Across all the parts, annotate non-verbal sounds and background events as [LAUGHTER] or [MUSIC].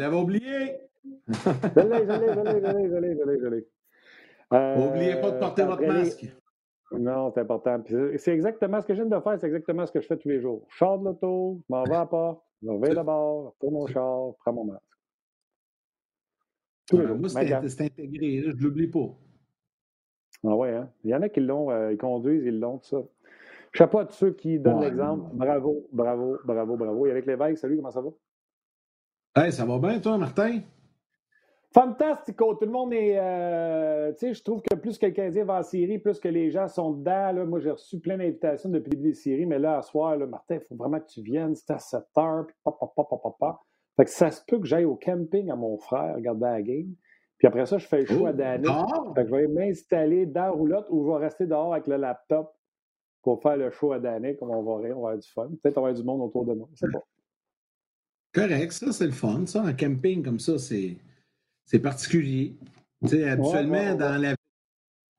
L'avais oublié! je l'ai, je l'ai, je l'ai, je l'ai, je l'ai, je. N'oubliez pas de porter votre masque. Non, c'est important. C'est exactement ce que je viens de faire, c'est exactement ce que je fais tous les jours. Je sors de l'auto, je m'en vais à la porte, je vais d'abord, je mon char, je prends mon masque. Tous les jours. Moi, c'est intégré, je ne l'oublie pas. Ah ouais, hein? Il y en a qui l'ont, euh, ils conduisent, ils l'ont, tout ça. Chapeau à tous ceux qui donnent l'exemple. Bravo, bravo, bravo, bravo. Et avec l'évêque, salut, comment ça va? Hey, ça va bien, toi, Martin? Fantastico! Tout le monde est. Euh, tu sais, je trouve que plus que le Canadien va en série, plus que les gens sont dedans. Là. Moi, j'ai reçu plein d'invitations depuis le début des séries, mais là, à soir, là, Martin, il faut vraiment que tu viennes. C'est à 7 heures, puis papa, papa, papa. Fait que ça se peut que j'aille au camping à mon frère regarder la game. Puis après ça, je fais le show à oh, Danny. Fait que je vais m'installer dans la roulotte ou je vais rester dehors avec le laptop pour faire le show à Danick, comme on va rire, on va avoir du fun. Peut-être on va avoir du monde autour de moi. C'est pas. Correct, ça, c'est le fun. Ça, en camping comme ça, c'est, c'est particulier. Tu sais, habituellement, dans la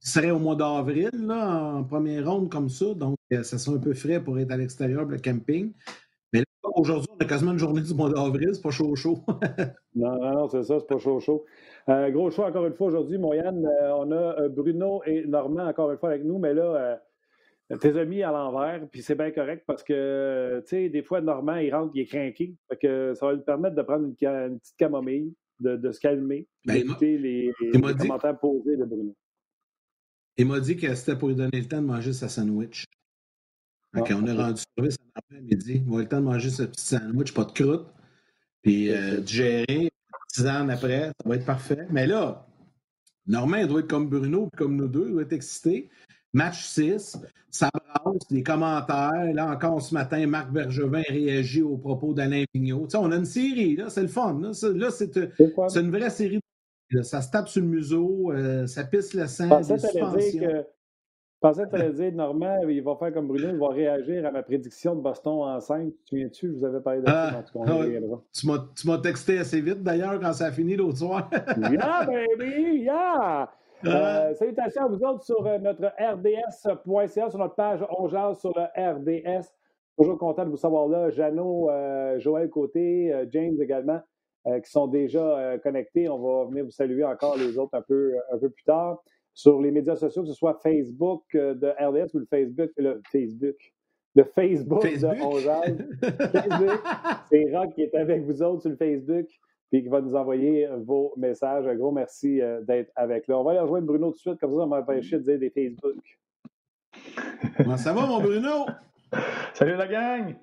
ce serait au mois d'avril, là, en première ronde comme ça, donc euh, ça serait un peu frais pour être à l'extérieur le camping. Mais là, aujourd'hui, on a quasiment une journée du mois d'avril, c'est pas chaud chaud. [LAUGHS] non, non, non, c'est ça, c'est pas chaud chaud. Euh, gros choix encore une fois aujourd'hui, Moyane. Euh, on a Bruno et Normand encore une fois avec nous, mais là, tes amis à l'envers, puis c'est bien correct parce que, tu sais, des fois, Normand, il rentre, il est craqué. Fait que ça va lui permettre de prendre une, petite camomille, de, se calmer, ben, d'écouter les, commentaires posés de Bruno. Il m'a dit que c'était pour lui donner le temps de manger sa sandwich. Ah, on est rendu service à midi. Il va le temps de manger ce petit sandwich, pas de croûte, puis euh, de gérer, ans après, ça va être parfait. Mais là, Normand, il doit être comme Bruno, puis comme nous deux, il doit être excité. Match 6, ça brasse, les commentaires. Là encore ce matin, Marc Bergevin réagit aux propos d'Alain Vigneault. Tu on a une série, là, c'est le fun. Là, c'est, une vraie série. Ça se tape sur le museau, euh, ça pisse le sang, des suspensions. Je pensais que tu allais dire, Normand, il va faire comme Bruno, il va réagir à ma prédiction de Boston en 5. Tu viens-tu? Je vous avais parlé de ça. Ah, ah tu m'as texté assez vite, d'ailleurs, quand ça a fini l'autre soir. yeah, baby! Yeah! Euh, salutations à vous autres sur euh, notre RDS.ca, sur notre page On sur le RDS. Toujours content de vous savoir là. Jeannot, euh, Joël Côté, James également, qui sont déjà connectés. On va venir vous saluer encore les autres un peu, un peu plus tard. Sur les médias sociaux, que ce soit Facebook de RDS ou le Facebook, le Facebook, le Facebook, de [LAUGHS] Facebook. C'est Rock qui est avec vous autres sur le Facebook puis qui va nous envoyer vos messages. Un gros merci euh, d'être avec là. On va aller rejoindre Bruno tout de suite, comme ça, on va empêcher de dire des Facebook. Comment ça va, mon Bruno? Salut la gang!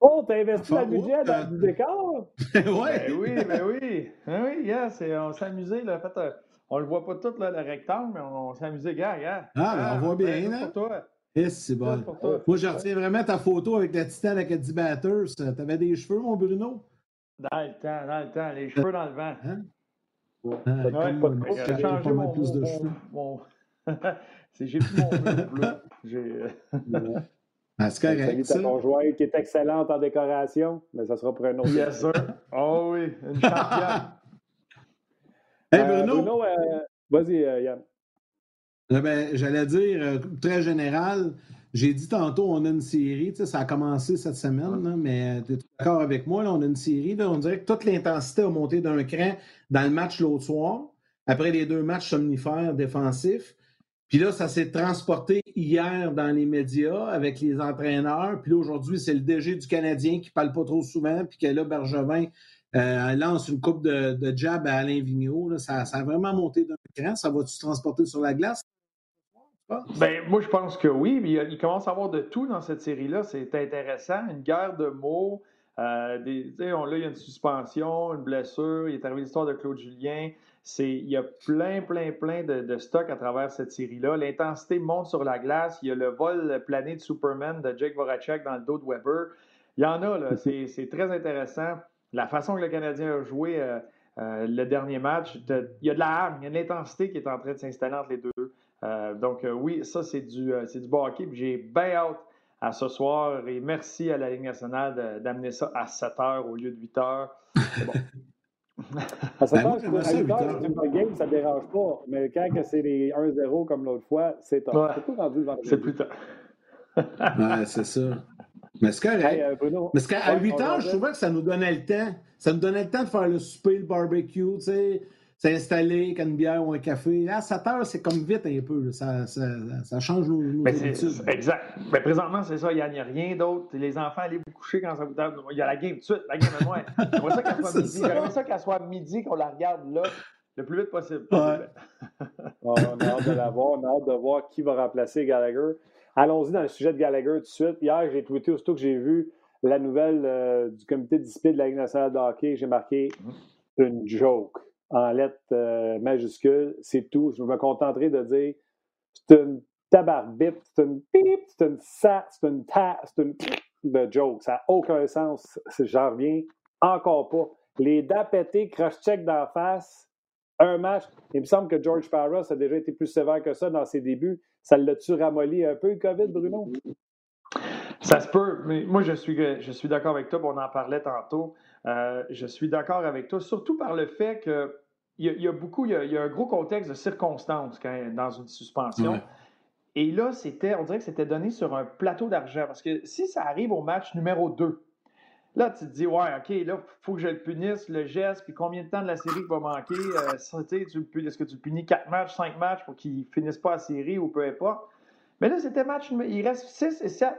Oh, t'as investi le budget dans du décor? [LAUGHS] ouais. Ben oui, ben oui. Ben oui, yes, on s'est amusé. Là. En fait, euh, on le voit pas tout, là, le rectangle, mais on, s'est amusé, gars, gars. Ah, ben, on voit bien, là. Pour toi. c'est bon. Moi, je retiens vraiment ta photo avec la Titan Academy Batters. T'avais des cheveux, mon Bruno? Dans le temps, dans le temps, les cheveux dans le vent. Hein? Ouais, ouais, pas, j'ai changé mon, plus de cheveux. Mon, [LAUGHS] j'ai plus mon bleu. J'ai... [LAUGHS] Ah, c'est correct. Salut ta conjointe qui est excellente en décoration, mais ça sera pour un autre. Yes, sir. Oh oui, une championne. [LAUGHS] hey, Bruno. Euh, Bruno euh, vas-y, euh, Yann. Eh ben, j'allais dire, très général, j'ai dit tantôt, on a une série, ça a commencé cette semaine, mais tu es d'accord avec moi, on a une série, on dirait que toute l'intensité a monté d'un cran dans le match l'autre soir, après les deux matchs somnifères défensifs. Puis là, ça s'est transporté hier dans les médias avec les entraîneurs. Puis là, aujourd'hui, c'est le DG du Canadien qui parle pas trop souvent, puis que là, Bergevin euh, lance une coupe de, jab à Alain Vigneault. Ça, ça, a vraiment monté d'un cran. Ça va-tu se transporter sur la glace? Ben, moi, je pense que oui. Il, il commence à avoir de tout dans cette série-là. C'est intéressant. Une guerre de mots. Euh, des, on, là, il y a une suspension, une blessure. Il est arrivé l'histoire de Claude Julien. Il y a plein, plein, plein de, de stock à travers cette série-là. L'intensité monte sur la glace. Il y a le vol plané de Superman de Jake Voracek dans le dos de Weber. Il y en a, là. [LAUGHS] C'est très intéressant. La façon que le Canadien a joué euh, euh, le dernier match, il y a de la hargne, il y a de l'intensité qui est en train de s'installer entre les deux. Euh, donc, oui, ça, c'est du, c'est du hockey. J'ai bien hâte à ce soir et merci à la Ligue nationale d'amener ça à 7 h au lieu de 8 h. Bon. [LAUGHS] à 7 h, c'est une game, ça ne dérange pas. Mais quand c'est les 1-0 comme l'autre fois, c'est tard. Ouais. C'est rendu le C'est plus tard. [LAUGHS] ouais, c'est ça. Mais c'est correct. Hey, euh, Mais qu'à 8 heures, je trouvais que ça nous donnait le temps. Ça nous donnait le temps de faire le souper, le barbecue, tu sais, s'installer, une bière ou un café. Là, à 7 heures, c'est comme vite un peu. Ça, ça, ça, change nos, nos habitudes. Exact. Mais présentement, c'est ça. Il n'y a, rien d'autre. Les enfants, allez vous coucher quand ça vous donne. Il y a la game tout de suite. La game est loin. J'aimerais ça qu'elle [LAUGHS] soit midi. J'aimerais ça qu'elle soit midi, qu'on la regarde là le plus vite possible. Ouais. [LAUGHS] on a hâte de la voir. On a hâte de voir qui va remplacer Gallagher. Allons-y dans le sujet de Gallagher tout de suite. Hier, j'ai tweeté aussitôt que j'ai vu la nouvelle euh, du comité de discipline de la Ligue nationale de hockey. J'ai marqué une joke en lettres euh, majuscules. C'est tout. Je me contenterai de dire c'est une tabarbite, c'est une pip, c'est une sa, c'est une ta, c'est une de joke. Ça n'a aucun sens. J'en reviens encore pas. Les dents pétées, cross-check d'en face, un match. Il me semble que George Parros a déjà été plus sévère que ça dans ses débuts. Ça l'a-tu ramolli un peu, le COVID, Bruno? Ça se peut, mais moi, je suis, je suis d'accord avec toi, on en parlait tantôt. Euh, je suis d'accord avec toi, surtout par le fait qu'il y, y, a beaucoup, il y a, un gros contexte de circonstances quand, dans une suspension. Et là, c'était, on dirait que c'était donné sur un plateau d'argent. Parce que si ça arrive au match numéro 2, Là, tu te dis, ouais, OK, là, il faut que je le punisse, le geste, puis combien de temps de la série va manquer? Euh, Est-ce que tu le punis 4 matchs, 5 matchs pour qu'il ne finisse pas la série ou peu importe? Mais là, c'était match, il reste 6 et 7.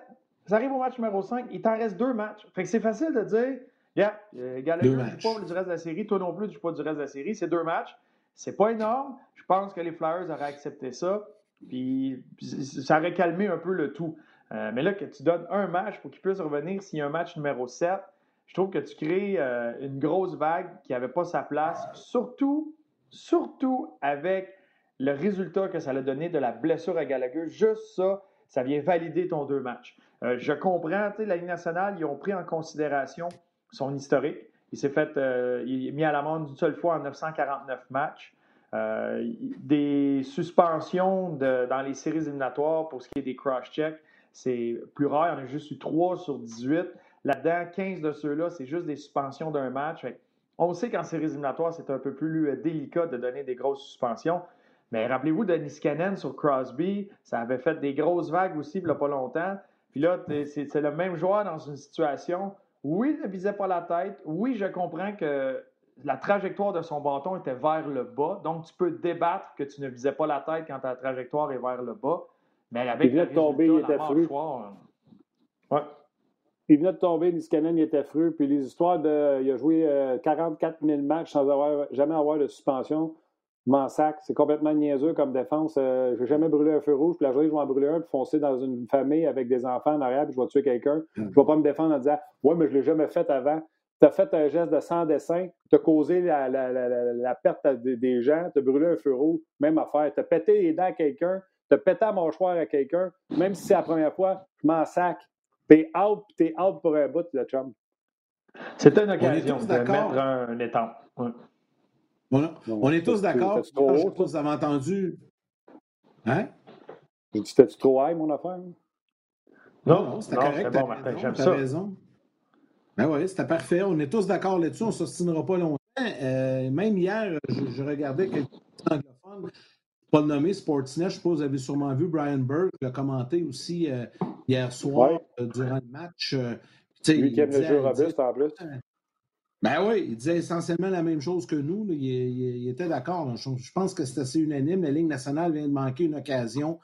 Ça arrive au match numéro 5, il t'en reste 2 matchs. Fait que c'est facile de dire, yeah, euh, Gallagher ne joue pas du reste de la série, toi non plus, tu joues pas du reste de la série. C'est 2 matchs. C'est pas énorme. Je pense que les Flyers auraient accepté ça. Puis ça aurait calmé un peu le tout. Euh, mais là, que tu donnes un match pour qu'il puisse revenir s'il y a un match numéro 7, je trouve que tu crées euh, une grosse vague qui n'avait pas sa place, surtout, surtout avec le résultat que ça a donné de la blessure à Gallagher. Juste ça, ça vient valider ton deux matchs. Euh, je comprends, tu sais, la Ligue nationale, ils ont pris en considération son historique. Il s'est fait, il est mis à l'amende d'une seule fois en 949 matchs. des suspensions dans les séries éliminatoires pour ce qui est des cross-checks. C'est plus rare, il y en a juste eu 3 sur 18. Là-dedans, 15 de ceux-là, c'est juste des suspensions d'un match. On sait qu'en séries éliminatoires, c'est un peu plus euh, délicat de donner des grosses suspensions. Mais rappelez-vous de Niskanen sur Crosby, ça avait fait des grosses vagues aussi il n'y a pas longtemps. Puis là, c'est le même joueur dans une situation. Oui, il ne visait pas la tête. Oui, je comprends que la trajectoire de son bâton était vers le bas. Donc, tu peux débattre que tu ne visais pas la tête quand ta trajectoire est vers le bas. Mais avec il venait de tomber, il était fru. Ouais. Il venait de tomber, Niskanen, il était fru. Puis les histoires de. Il a joué 44 euh, 000 matchs sans avoir, jamais avoir de suspension. M'en sac. C'est complètement niaiseux comme défense. Euh, je n'ai jamais brûlé un feu rouge. Puis la journée, je vais en brûler un, puis foncer dans une famille avec des enfants en arrière, puis je vais tuer quelqu'un. Mm. Je ne vais pas me défendre en disant Ouais, mais je ne l'ai jamais fait avant. Tu as fait un geste de sans dessin, tu as causé la, la, la, la perte des gens, tu as brûlé un feu rouge, même affaire. Tu as pété les dents à quelqu'un, de péter à mâchoire à quelqu'un, même si c'est la première fois, je m'en sac. T'es out, t'es out pour un bout, le chum. C'était une occasion de mettre un étang. On, est tous d'accord. Je sais pas vous avez entendu. Hein? C'était-tu trop high, mon affaire? Non, non, c'était correct. Bon, Martin, j'aime ça. raison. Ben oui, c'était parfait. On est tous d'accord là-dessus. On ne s'ostinera pas longtemps. Euh, même hier, je, je regardais quelques anglophones pas le nommer, Sportsnet, je suppose vous avez sûrement vu Brian Burke l'a commenté aussi euh, hier soir euh, durant le match. Euh, Lui qui aime le jeu robuste en plus. Ben oui, il disait essentiellement la même chose que nous. Il, était d'accord. Je, pense que c'est assez unanime. La Ligue nationale vient de manquer une occasion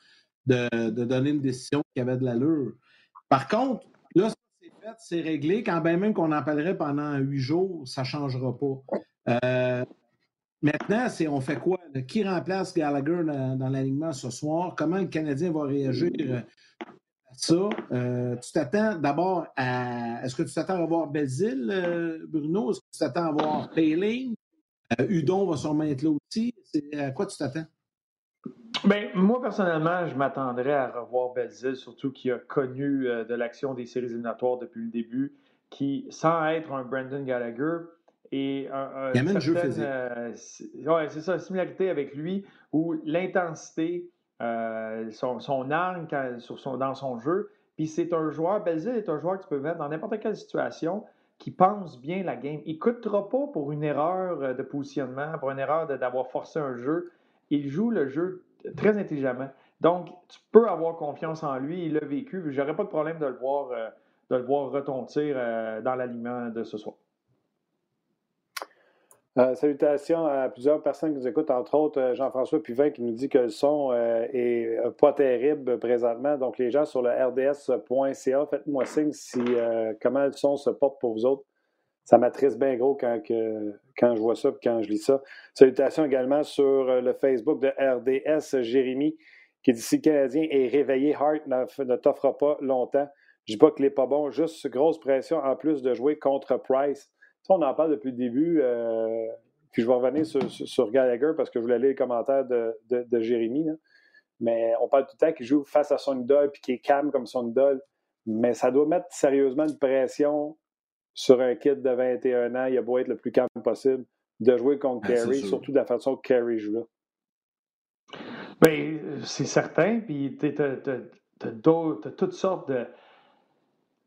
de, donner une décision qui avait de l'allure. Par contre, là, c'est fait, c'est réglé. Quand bien même qu'on en parlerait pendant huit jours, ça ne changera pas. Euh, maintenant, c'est on fait quoi? Qui remplace Gallagher dans, l'alignement ce soir? Comment le Canadien va réagir euh, ça? Euh, tu t'attends d'abord à. Est-ce que tu t'attends à voir Bézil, Bruno? Est-ce que tu t'attends à voir Payling? Udon va sûrement être là aussi. à quoi tu t'attends? Bien, moi, personnellement, je m'attendrais à revoir Belzil, surtout qui a connu euh, de l'action des séries éliminatoires depuis le début, qui, sans être un Brandon Gallagher, et un, Il un jeu physique. Euh, ouais, c'est ça, similarité avec lui, où l'intensité, euh, son, son dans son jeu, puis c'est un joueur, Belzil est un joueur que tu peux mettre dans n'importe quelle situation, qui pense bien la game. Il ne coûtera pas pour une erreur de positionnement, pour une erreur d'avoir forcé un jeu. Il joue le jeu très intelligemment. Donc, tu peux avoir confiance en lui, il l'a vécu. Je n'aurais pas de problème de le voir, euh, de le voir retontir euh, dans l'aliment de ce soir. Euh, salutations à plusieurs personnes qui nous écoutent, entre autres Jean-François Puvin qui nous dit que le son est pas terrible présentement. Donc, les gens sur le rds.ca, faites-moi signe si comment le son se porte pour vous autres ça m'attriste bien gros quand, quand je vois ça et quand je lis ça. Salutations également sur euh, le Facebook de RDS, Jérémy, qui dit si le Canadien est réveillé, Hart ne, t'offre pas longtemps. Je dis pas qu'il n'est pas bon, juste grosse pression en plus de jouer contre Price. Ça, on en parle depuis le début. Euh, puis je vais revenir sur, Gallagher parce que je voulais lire les commentaires de, de, Jérémy. Mais on parle tout le temps qu'il joue face à son idole puis qu'il est calme comme son idole. Mais ça doit mettre sérieusement une pression sur un kit de 21 ans, il a beau être le plus calme possible, de jouer contre ben, surtout de la façon que Carey joue là. Bien, c'est certain. Puis tu as, toutes sortes de,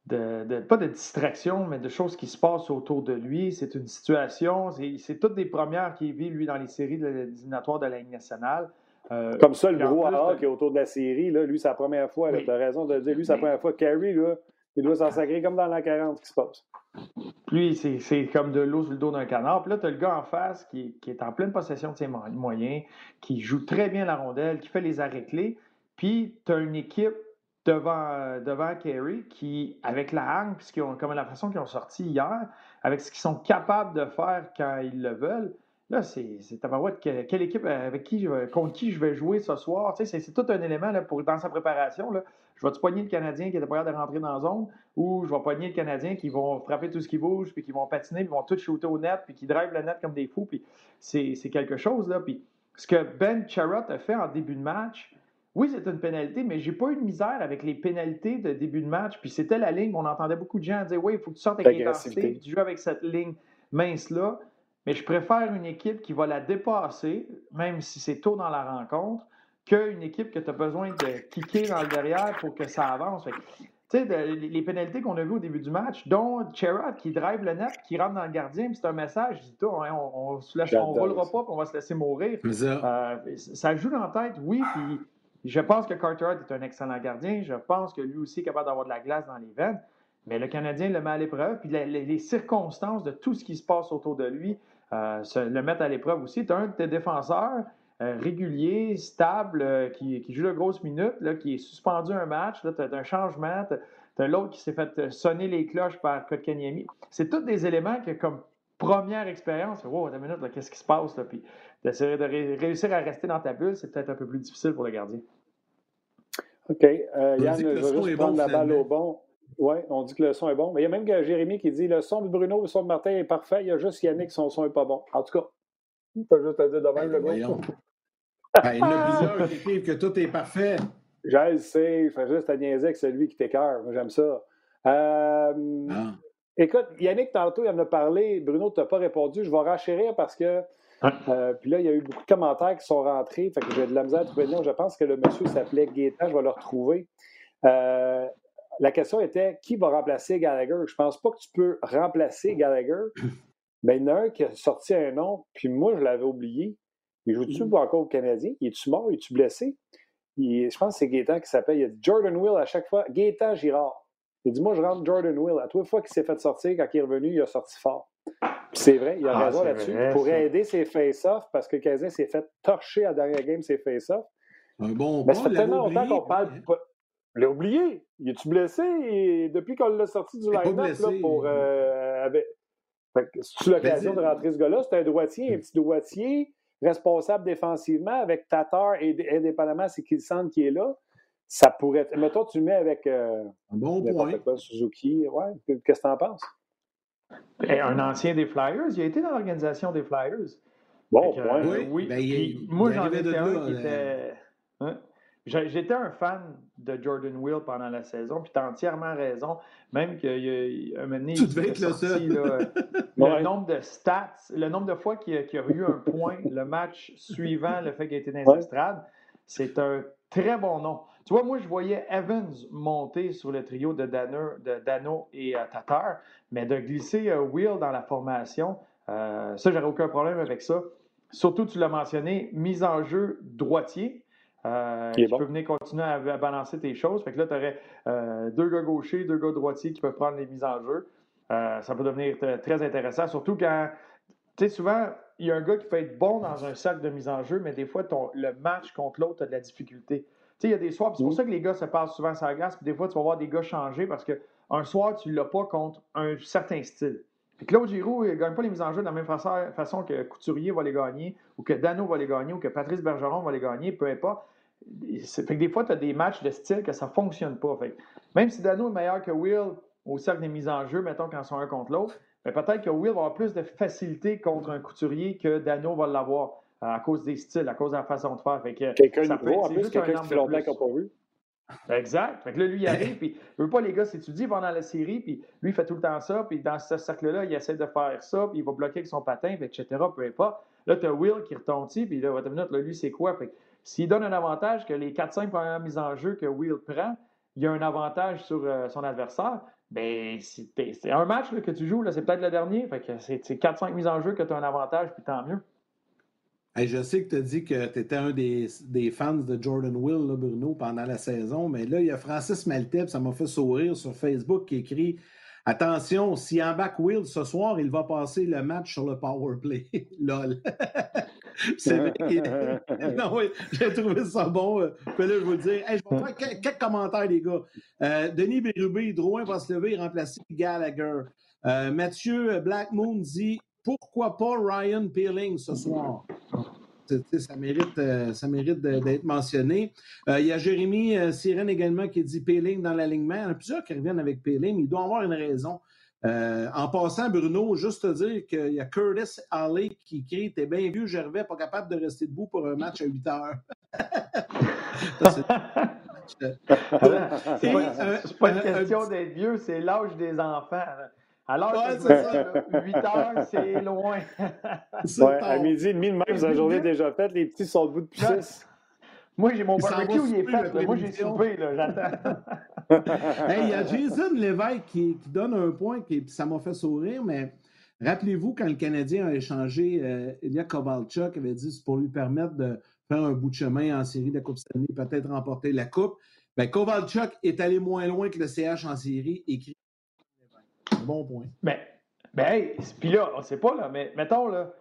de, pas de distractions, mais de choses qui se passent autour de lui. C'est une situation, c'est toutes des premières qu'il vit, lui, dans les séries éliminatoires de la Ligue nationale. Euh, Comme ça, le gros A qui est autour de la série, là, lui, c'est la première fois. Tu as raison de le dire. Lui, c'est la première fois. Carey, là, il doit s'en sacrer comme dans la 40 qui se passe. Lui, c'est comme de l'eau sur le dos d'un canard. Puis là, tu as le gars en face qui, est en pleine possession de ses moyens, qui joue très bien la rondelle, qui fait les arrêts clés. Puis tu as une équipe devant, devant Kerry qui, avec la hargne, puisqu'ils ont, comme la façon qu'ils ont sorti hier, avec ce qu'ils sont capables de faire quand ils le veulent, Là, c'est tabarouette. Quelle équipe, avec qui, contre qui je vais jouer ce soir? c'est tout un élément dans sa préparation. Je vais-tu pogner le Canadien qui est pas de rentrer dans la zone ou je vais pogner le Canadien qui vont frapper tout ce qui bouge, puis qui vont patiner, puis vont tout shooter au net, puis qui drive le net comme des fous. Puis c'est quelque chose. Là. Puis ce que Ben Charrot a fait en début de match, oui, c'est une pénalité, mais j'ai pas eu de misère avec les pénalités de début de match. Puis c'était la ligne, on entendait beaucoup de gens dire Oui, il faut que tu sortes avec l'intensité, puis tu joues avec cette ligne mince-là. Mais je préfère une équipe qui va la dépasser, même si c'est tôt dans la rencontre, qu'une équipe que tu as besoin de kicker dans le derrière pour que ça avance. Tu sais, les pénalités qu'on a vues au début du match, dont Cherrod qui drive le net, qui rentre dans le gardien, c'est un message, dit on, on, on, roulera pas, puis on va se laisser mourir. Euh, ça joue dans la tête, oui, puis je pense que Carter est un excellent gardien, je pense que lui aussi est capable d'avoir de la glace dans les veines, mais le Canadien le met à l'épreuve, puis les, circonstances de tout ce qui se passe autour de lui, euh, le mettre à l'épreuve aussi. Tu as un de tes défenseurs euh, régulier, stable, euh, qui, joue de grosses minutes, là, qui est suspendu un match. Tu as un changement. Tu as, l'autre qui s'est fait sonner les cloches par Kotkaniemi. C'est tous des éléments que, comme première expérience, wow, minute, qu'est-ce qui se passe? Là? Puis d'essayer de réussir à rester dans ta bulle, c'est peut-être un peu plus difficile pour le gardien. OK. Yann, je vais juste prendre la balle au bon. Oui, on dit que le son est bon. Mais il y a même Jérémy qui dit le son de Bruno, le son de Martin est parfait. Il y a juste Yannick, son son n'est pas bon. En tout cas, il peut juste te dire de même, le gars. ben, il y en a plusieurs qui écrivent que tout est parfait. Je le sais, il fait juste à niaiser avec celui qui t'écœure. Moi, j'aime ça. Euh, ah. Écoute, Yannick, tantôt, il en a parlé. Bruno, tu n'as pas répondu. Je vais rachérir parce que. Euh, puis là, il y a eu beaucoup de commentaires qui sont rentrés. Fait que j'ai de la misère à trouver le nom. Je pense que le monsieur s'appelait Gaétan. Je vais le retrouver. Euh, la question était qui va remplacer Gallagher? Je ne pense pas que tu peux remplacer Gallagher. [CLEARS THROAT] Mais il y en a un qui a sorti un nom, puis moi, je l'avais oublié. Il joue-tu mm. encore au Canadien? Il est-tu mort? Il est-tu blessé? je pense que c'est Gaétan qui s'appelle. Il y a Jordan Will à chaque fois. Gaétan Girard. Il dit Moi, je rentre Jordan Will. À toute fois qu'il s'est fait sortir, quand il est revenu, il a sorti fort. C'est vrai, il a Ah, raison là-dessus. Pour aider ses face-offs, parce que Kazin s'est fait torcher à la dernière game ses face-offs. Un bon Mais ça fait tellement longtemps qu'on parle. pas- Il l'a oublié. Il est-tu blessé? Et depuis qu'on l'a sorti du line-up pour. Euh, avec... C'est l'occasion Ben, de rentrer ce gars-là. C'est un droitier, un petit droitier, responsable défensivement avec Tatar et indépendamment c'est qu'il sente qui est là. Ça pourrait être. Mettons, tu le mets avec euh, Un bon point. quoi, Suzuki. Ouais. Qu'est-ce que tu en penses? Eh, Un ancien des Flyers, il a été dans l'organisation des Flyers. Bon Fait que, point. euh, Oui, oui. ben, il- moi, j'en étais un là, qui là. était. Hein? J'étais un fan de Jordan Will pendant la saison, puis tu as entièrement raison. Même qu'il a moment donné, Tu il devais être [LAUGHS] le sorti, seul. là, Ouais. le nombre de stats, le nombre de fois qu'il y a, qu'il y a eu un point le match suivant le fait qu'il a été dans les Ouais. c'est un très bon nom. Tu vois, moi, je voyais Evans monter sur le trio de Dano, de Dano et euh, Tatar, mais de glisser euh, Will dans la formation, euh, ça, j'aurais aucun problème avec ça. Surtout, tu l'as mentionné, mise en jeu droitier. Euh, bon. peut venir continuer à, à balancer tes choses. Fait que là, tu aurais deux gars gauchers, deux gars droitiers qui peuvent prendre les mises en jeu. Euh, ça peut devenir très intéressant, surtout quand, tu sais, souvent, il y a un gars qui peut être bon dans un cercle de mise en jeu, mais des fois, ton, le match contre l'autre a de la difficulté. Tu sais, il y a des soirs, c'est pour Mm. ça que les gars se passent souvent sur la glace, puis des fois, tu vas voir des gars changer parce qu'un soir, tu ne l'as pas contre un certain style. Puis Claude Giroux, il ne gagne pas les mises en jeu de la même façon, façon que Couturier va les gagner, ou que Dano va les gagner, ou que Patrice Bergeron va les gagner, peu importe. C'est- Fait que des fois, tu as des matchs de style que ça ne fonctionne pas. Fait même si Dano est meilleur que Will au cercle des mises en jeu, mettons, quand ils sont un contre l'autre, mais peut-être que Will va avoir plus de facilité contre un couturier que Dano va l'avoir à cause des styles, à cause de la façon de faire. Que Quelqu'un de nouveau, en plus, quelqu'un qui fait longtemps qu'on n'a pas vu. Exact. Fait que là, lui, il arrive, puis il veut pas les gars s'étudier pendant la série, puis lui, il fait tout le temps ça, puis dans ce cercle-là, il essaie de faire ça, puis il va bloquer avec son patin, puis etc., peu importe. Là, tu as Will qui dessus, puis là, une minute, là, lui, c'est quoi? Fait s'il donne un avantage que les 4-5 premières mises en jeu que Will prend, il y a un avantage sur euh, son adversaire, ben c'est un match là, que tu joues, là, c'est peut-être le dernier, fait que c'est 4-5 mises en jeu que tu as un avantage, puis tant mieux. Hey, je sais que tu as dit que tu étais un des, des fans de Jordan Will, là, Bruno, pendant la saison, mais là, il y a Francis Maltep, ça m'a fait sourire sur Facebook, qui écrit Attention, si en back Will ce soir, il va passer le match sur le power play. [LAUGHS] Lol. [LAUGHS] C'est vrai [LAUGHS] Non, oui, j'ai trouvé ça bon. euh, Puis là, je vous le dire. Hey, je vais faire quelques, quelques commentaires, les gars. Euh, Denis Bérubé, Drouin va se lever et remplacer Gallagher. Euh, Mathieu Blackmoon dit Pourquoi pas Ryan Peeling ce soir? Ça mérite, euh, ça mérite d'être mentionné. Euh, Il y a Jérémy euh, Sirène également qui dit Peeling dans l'alignement. Il y en a plusieurs qui reviennent avec Peeling. Il doit avoir une raison. Euh, en passant, Bruno, juste te dire qu'il y a Curtis Alley qui crie T'es bien vieux, Gervais, pas capable de rester debout pour un match à 8 heures. [LAUGHS] Ça, [LAUGHS] c'est- pas, une un- un question d'être vieux, c'est l'âge des enfants. là. L'âge Ouais, que c'est ça. dis, là, 8 heures, c'est loin. [LAUGHS] Ouais, à midi et demi de même, la journée est déjà faite, les petits sont debout depuis Ouais. 6. Moi, j'ai mon barbecue, il est fait. Moi, j'ai soupé, là, j'attends. [LAUGHS] Hey, il y a [LAUGHS] Jason Lévesque qui, qui donne un point qui ça m'a fait sourire, mais rappelez-vous quand le Canadien a échangé euh, Ilya Kovalchuk, avait dit c'est pour lui permettre de faire un bout de chemin en série de la Coupe Stanley, peut-être remporter la Coupe. Ben, Kovalchuk est allé moins loin que le CH en série, écrit Bon point. Mais, ben, hey, puis là, on sait pas, là, mais mettons, là,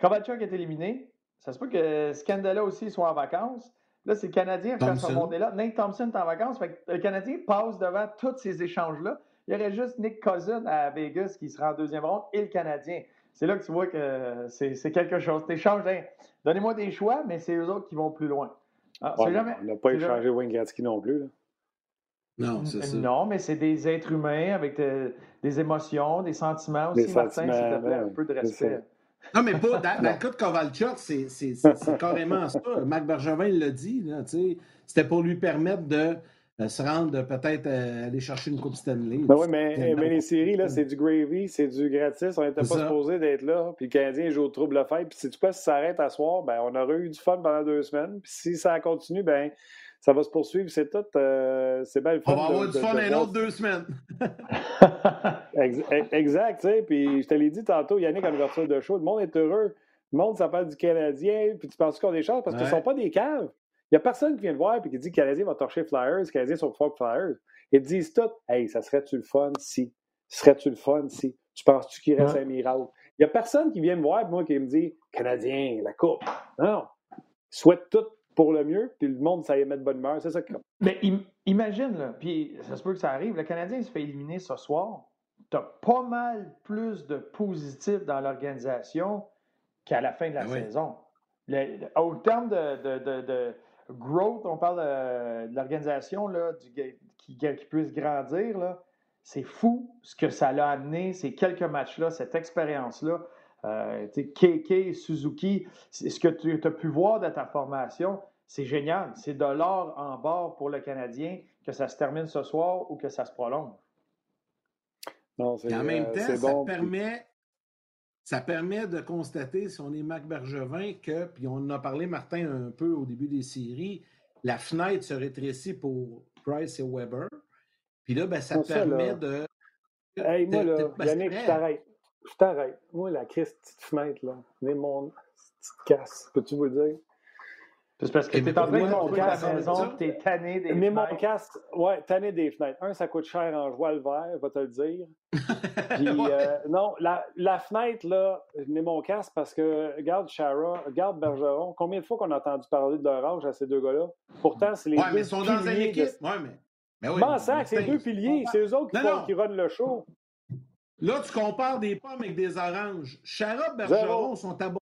Kovalchuk est éliminé. Ça se peut que Scandella aussi soit en vacances. Là, c'est le Canadien qui fait Thompson. remonter là. Nate Thompson est en vacances. Fait que le Canadien passe devant tous ces échanges-là. Il y aurait juste Nick Cousin à Vegas qui sera en deuxième ronde et le Canadien. C'est là que tu vois que c'est quelque chose. T'échanges, hein, donnez-moi des choix, mais c'est eux autres qui vont plus loin. Ah, c'est Ouais, jamais- On n'a pas échangé Wayne Gretzky non plus. Là. Non, c'est ça. Non, mais c'est des êtres humains avec de- des émotions, des sentiments aussi, Des Martin, s'il te plaît, un peu de respect. Non, mais pas dans, dans le cas de Kovalchuk, c'est carrément ça. Marc Bergevin l'a dit. là, tu sais, C'était pour lui permettre de euh, se rendre, peut-être euh, aller chercher une Coupe Stanley. Ben oui, mais, mais les séries, là, c'est du gravy, c'est du gratis. On n'était pas ça. supposé d'être là. Puis le Canadien joue au trouble le fait. Puis sais-tu quoi, si ça arrête à soir, ben, on aurait eu du fun pendant deux semaines. Puis si ça continue, ben, ça va se poursuivre. C'est tout. euh, c'est bien le fun. On va de- avoir du de- fun de un voir- autre deux semaines. [LAUGHS] Ex- Exact, tu sais. Puis je te l'ai dit tantôt, Yannick, en ouverture de show, le monde est heureux. Le monde s'appelle du Canadien. Puis tu penses qu'on est chances parce qu'ils Ouais. ne sont pas des caves. Il n'y a personne qui vient de voir et qui dit que le Canadien va torcher Flyers, les Canadiens sont plus Flyers. Ils disent tout Hey, ça serait-tu le fun si? Serait-tu le fun si? Tu penses-tu qu'il reste un miracle? Il n'y a personne qui vient me voir moi qui me dit Canadien, la coupe. Non. Souhaite tout pour le mieux, puis le monde, ça y met de bonne humeur. C'est ça que. Mais imagine, là, puis ça se peut que ça arrive, le Canadien se fait éliminer ce soir. Tu as pas mal plus de positifs dans l'organisation qu'à la fin de la ah saison. au terme de, growth, on parle de, l'organisation qui, qui puisse grandir. Là, c'est fou ce que ça l'a amené, ces quelques matchs-là, cette expérience-là. Euh, KK, Suzuki, ce que tu as pu voir de ta formation, c'est génial. C'est de l'or en bord pour le Canadien, que ça se termine ce soir ou que ça se prolonge. Non, Et en même euh, temps, ça, permet, ça permet de constater, si on est Mac Bergevin, que, puis on en a parlé, Martin, un peu au début des séries, la fenêtre se rétrécit pour Price et Weber. Puis là, ben, ça permet de. Hey, moi, là, Yannick, je t'arrête. Je t'arrête. Moi, la crise petite fenêtre, là, mais mon petite casse, peux-tu vous le dire? C'est parce que tu es en train de construire ta maison, tu es tanné des mais mon casque, ouais, tanné des fenêtres. Un, ça coûte cher en joie le verre, va te le dire. [LAUGHS] Puis, euh, non, la, la, fenêtre, là, mets mon casque parce que, regarde Shara, regarde Bergeron, combien de fois qu'on a entendu parler de leur âge à ces deux gars-là? Pourtant, c'est les ouais, deux mais ils sont dans une équipe. Ouais, mais ben oui, c'est deux piliers, c'est eux autres qui, font, qui runnent le show. Là, tu compares des pommes avec des oranges. Charab Bergeron sont à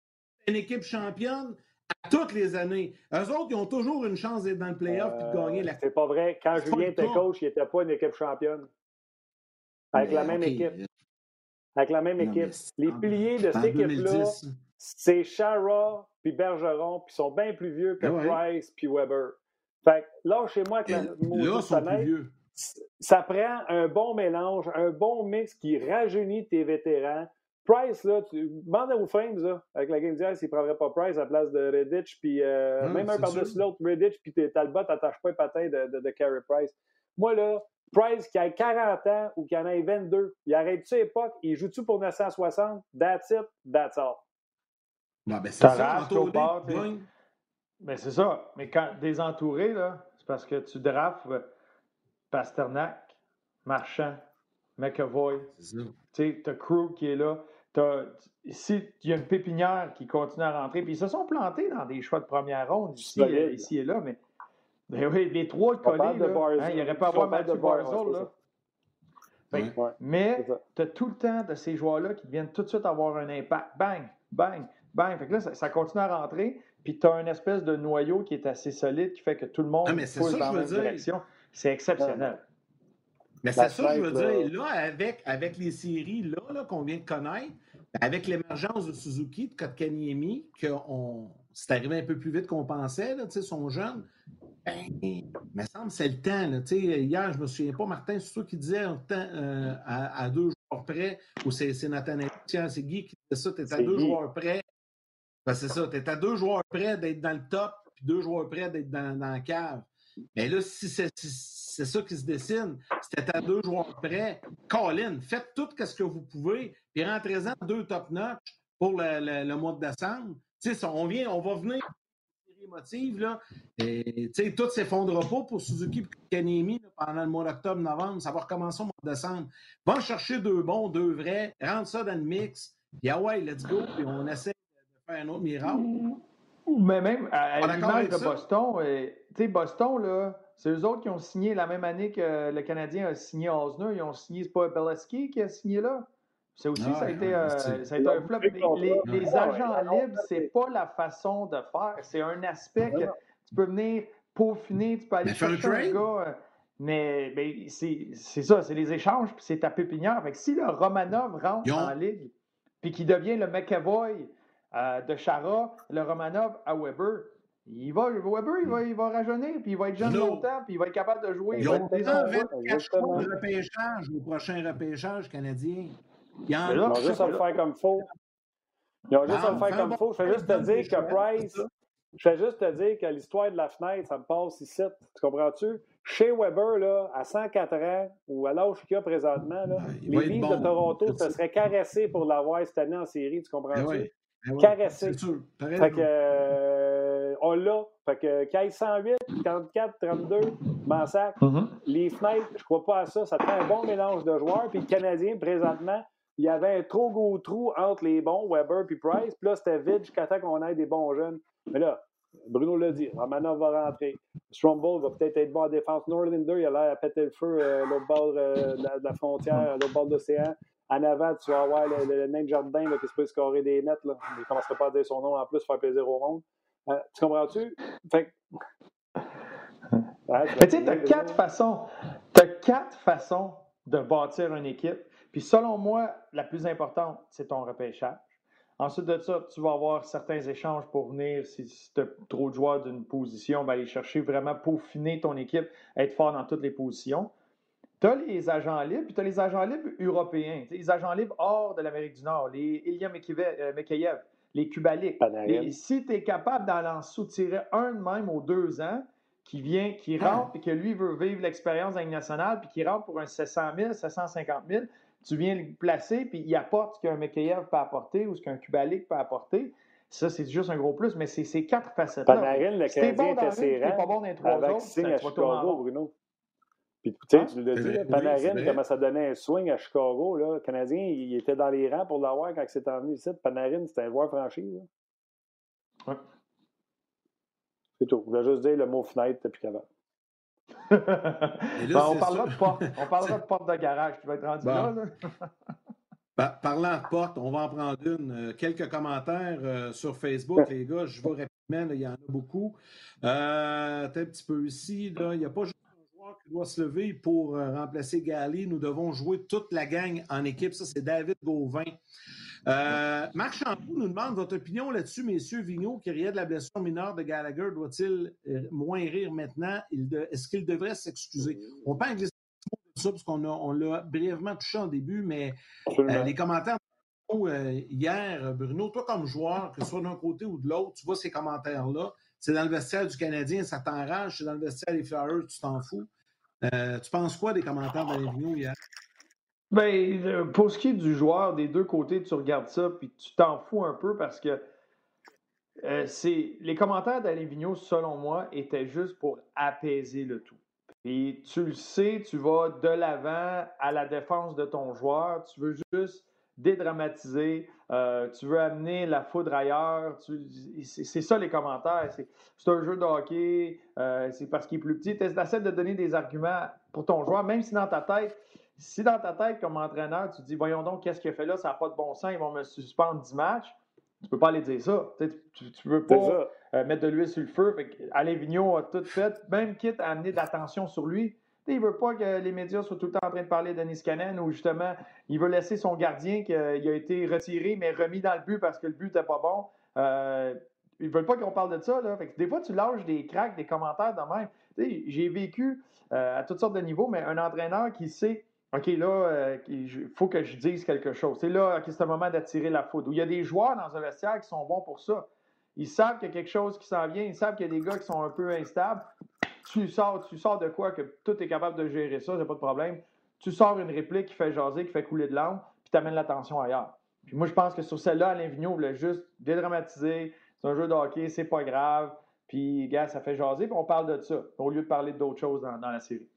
une équipe championne à toutes les années. Eux autres, ils ont toujours une chance d'être dans le playoff et de gagner la C'est pas vrai. Quand Julien était coach, il n'était pas une équipe championne. Avec la même équipe. Avec la même équipe. Les piliers de cette équipe-là, c'est Shara puis Bergeron, puis ils sont bien plus vieux que ben Price puis Weber. Fait là, chez moi, avec la là, ça prend un bon mélange, un bon mix qui rajeunit tes vétérans. Price, là, tu demande aux Flames, là, avec la game d'hier, s'il ne prendrait pas Price à la place de Redditch, puis euh, même un par-dessus l'autre, Redditch, puis Talbot n'attache pas un patin de, de, de Carey Price. Moi, là, Price qui a 40 ans ou qui en a 22, il arrête-tu époque, il joue-tu pour 960? That's it, that's all. ben c'est ça, mais c'est ça. Mais quand désentouré, là, c'est parce que tu drafts Pasternak, Marchand, McAvoy. Tu sais, t'as Crew qui est là. Ici, il y a une pépinière qui continue à rentrer. Puis ils se sont plantés dans des choix de première ronde ici, euh, ici et là. Mais oui, les trois collés, là, hein, il n'y aurait pas à avoir Matthew Barzell. Là. Mais tu as tout le temps de ces joueurs-là qui viennent tout de suite avoir un impact. Bang, bang, bang. Fait que là, ça, ça continue à rentrer. Puis tu as une espèce de noyau qui est assez solide qui fait que tout le monde pousse dans la même direction. C'est exceptionnel. Mais c'est ça que je veux dire. Là, avec, avec les séries là, là, qu'on vient de connaître, avec l'émergence de Suzuki, de Kotkaniemi, que c'est arrivé un peu plus vite qu'on pensait, là, ils sont jeunes, ben, il me semble que c'est le temps. Là, hier, je ne me souviens pas, Martin, c'est toi qui disait euh, à, deux joueurs près, ou c'est Nathan c'est Guy qui disait ça, tu es à deux joueurs près ben, c'est ça. Tu es à deux joueurs près d'être dans le top, puis deux joueurs près d'être dans, dans la cave. Mais là, si c'est ça qui se dessine, c'était à deux joueurs près, Colin, faites tout ce que vous pouvez, puis rentrez-en deux top-notch pour le, le, mois de décembre. Tu sais, on, vient, on va venir émotive, là. Et, tout s'effondrera pas pour Suzuki et Kanemi pendant le mois d'octobre-novembre. Ça va recommencer au mois de décembre. Va chercher deux bons, deux vrais, rentre ça dans le mix. Puis ah ouais, let's go. Puis on essaie un autre miracle. Mais même à, l'image de Boston, euh, tu sais, Boston, là, c'est eux autres qui ont signé la même année que le Canadien a signé Osner. Ils ont signé, c'est pas Beleski qui a signé là? C'est aussi, ça, a été, euh, ça a été un flop. Les, les, agents libres, c'est pas la façon de faire. C'est un aspect que tu peux venir peaufiner, tu peux aller chercher un, gars. Euh, mais, mais c'est ça, c'est les échanges, puis c'est ta pépinière. Fait que si le Romanov rentre en ligue, puis qu'il devient le McAvoy de Chara, le Romanov à Weber. Il va, Weber, il va, il va rajeunir, puis il va être jeune longtemps, puis il va être capable de jouer. Ils ont déjà 24 choix de repêchage au prochain repêchage canadien. Ils ont juste à le faire comme il faut. Ils ont juste à le faire comme il faut. Je vais juste te dire que Price, je vais juste te dire que l'histoire de la fenêtre, ça me passe ici. Tu comprends-tu? Chez Weber, là, à 104 ans, ou à l'âge qu'il a présentement, là, les Leafs de Toronto se seraient caressés pour l'avoir cette année en série. Tu comprends-tu? Ben caressé. C'est sûr. Fait que, euh, on l'a. Fait que 15 108, 44, 32, Massac, mm-hmm. les fenêtres, je crois pas à ça. Ça fait un bon mélange de joueurs. Puis le Canadien, présentement, il y avait un trop gros trou entre les bons, Weber puis Price. Puis là, c'était vide jusqu'à temps qu'on ait des bons jeunes. Mais là, Bruno l'a dit, Romanov va rentrer. Strombold va peut-être être bon en défense. Norlander, il a l'air à péter le feu euh, l'autre bord euh, de, la, frontière, l'autre bord de l'océan. En avant, tu vas avoir le, le, de jardin là, qui se peut scorer des nets. Là. Il ne commencera pas à dire son nom en plus, faire plaisir au monde. Euh, tu comprends-tu? Fait [LAUGHS] tu sais, tu as quatre façons. Tu as quatre façons de bâtir une équipe. Puis selon moi, la plus importante, c'est ton repêchage. Ensuite de ça, tu vas avoir certains échanges pour venir, si, tu as trop de joueurs d'une position, ben aller chercher vraiment peaufiner ton équipe, être fort dans toutes les positions. Tu as les agents libres, puis tu as les agents libres européens, les agents libres hors de l'Amérique du Nord, les Ilya Mekayev, les Kubalik. Et si tu es capable d'en soutirer un de même aux deux ans, qui vient, qui ah. rentre, et que lui veut vivre l'expérience d'un national, puis qui rentre pour un 700 000, 750 000, tu viens le placer, puis il apporte ce qu'un Mekayev peut apporter ou ce qu'un Kubalik peut apporter. Ça, c'est juste un gros plus, mais c'est ces quatre facettes-là. Panarin, le Canadien bon était serré. pas bon dans les trois avec autres, signe à Chicago, Bruno. Puis, tu sais, ah, tu l'as dit, Panarin, comment ça donnait un swing à Chicago, là. Le Canadien, il était dans les rangs pour l'avoir quand c'est venu ici. Panarin, c'était un joueur franchi, Ouais. C'est tout. Je voulais juste dire le mot fenêtre depuis [LAUGHS] qu'avant. Ben, on, parlera de porte. on parlera de porte de garage. Tu vas être rendu là. [LAUGHS] parlant de porte, on va en prendre une. Euh, quelques commentaires euh, sur Facebook, les gars. Je vois rapidement, il y en a beaucoup. Euh, un petit peu ici. Là, il n'y a pas juste joueur qui doit se lever pour remplacer Gali. Nous devons jouer toute la gang en équipe. Ça, c'est David Gauvin. Euh, Marc Champoux nous demande votre opinion là-dessus, messieurs. Vigneault, qui riait de la blessure mineure de Gallagher, doit-il euh, moins rire maintenant? Est-ce qu'il devrait s'excuser? On peut glisser de ça parce qu'on on l'a brièvement touché en début, mais euh, les commentaires hier, Bruno, toi comme joueur, que ce soit d'un côté ou de l'autre, tu vois ces commentaires-là. C'est dans le vestiaire du Canadien, ça t'enrage. C'est dans le vestiaire des Flyers, tu t'en fous. tu penses quoi des commentaires d'Alain hier? Ben, euh, pour ce qui est du joueur, des deux côtés, tu regardes ça, puis tu t'en fous un peu parce que euh, c'est les commentaires d'Alain Vigneault, selon moi, étaient juste pour apaiser le tout. Et tu le sais, tu vas de l'avant à la défense de ton joueur, tu veux juste dédramatiser, euh, tu veux amener la foudre ailleurs. C'est ça les commentaires. C'est un jeu de hockey, c'est parce qu'il est plus petit. Tu essaies de donner des arguments pour ton joueur, même si dans ta tête, si dans ta tête, comme entraîneur, tu dis Voyons donc, qu'est-ce qu'il a fait là, ça n'a pas de bon sens, ils vont me suspendre 10 matchs, tu ne peux pas aller dire ça. Tu ne veux pas euh, mettre de l'huile sur le feu. Alain Vigneault a tout fait, même quitte à amener de l'attention sur lui. Il ne veut pas que les médias soient tout le temps en train de parler de Denis Cannon ou justement, il veut laisser son gardien qui a, été retiré mais remis dans le but parce que le but n'était pas bon. Euh, ils ne veulent pas qu'on parle de ça. Là. des fois, tu lâches des cracks, des commentaires de même. J'ai vécu euh, à toutes sortes de niveaux, mais un entraîneur qui sait OK, là, euh, il faut que je dise quelque chose. C'est là, OK, c'est le moment d'attirer la foudre. Il y a des joueurs dans un vestiaire qui sont bons pour ça. Ils savent qu'il y a quelque chose qui s'en vient. Ils savent qu'il y a des gars qui sont un peu instables. Tu sors, tu sors de quoi que tout est capable de gérer ça, c'est pas de problème. Tu sors une réplique qui fait jaser, qui fait couler de l'âme, puis tu amènes l'attention ailleurs. Puis moi, je pense que sur celle-là, Alain Vigneault voulait juste dédramatiser. C'est un jeu de hockey, c'est pas grave. Puis, gars, ça fait jaser, puis on parle de ça, au lieu de parler d'autres choses dans la série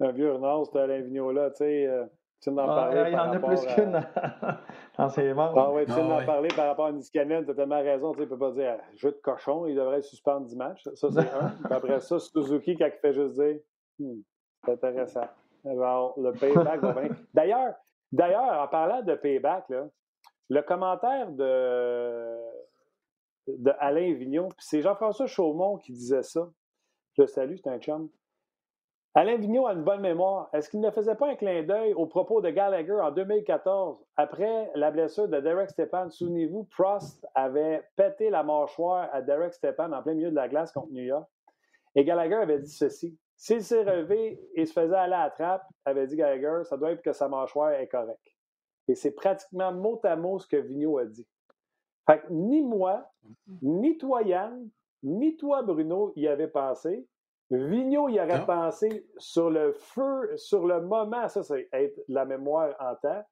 un vieux renard, c'était Alain Vigneault-là, tu sais. Euh, ah, parler. Il y en a plus qu'une dans [LAUGHS] ses membres. Ah oui, tu sais, en parler par rapport à Niskanen, tu as tellement raison. Tu ne peux pas dire jeu de cochon, il devrait suspendre 10 matchs. Ça, c'est un. [LAUGHS] Puis après ça, Suzuki, quand il fait juste dire hmm, c'est intéressant. Alors, le payback va bien. D'ailleurs, d'ailleurs, en parlant de payback, là, le commentaire de, de Alain Vignon, puis c'est Jean-François Chaumont qui disait ça. Je le salue, c'est un chum. Alain Vigneault a une bonne mémoire. Est-ce qu'il ne faisait pas un clin d'œil au propos de Gallagher en 2014? Après la blessure de Derek Stepan, souvenez-vous, Prost avait pété la mâchoire à Derek Stepan en plein milieu de la glace contre New York. Et Gallagher avait dit ceci. S'il s'est relevé et se faisait aller à la trappe, avait dit Gallagher, ça doit être que sa mâchoire est correcte. Et c'est pratiquement mot à mot ce que Vigneault a dit. Fait que ni moi, ni toi Yann, ni toi Bruno y avait pensé. Vigneault y aurait pensé sur le feu, sur le moment. Ça, c'est être la mémoire en temps.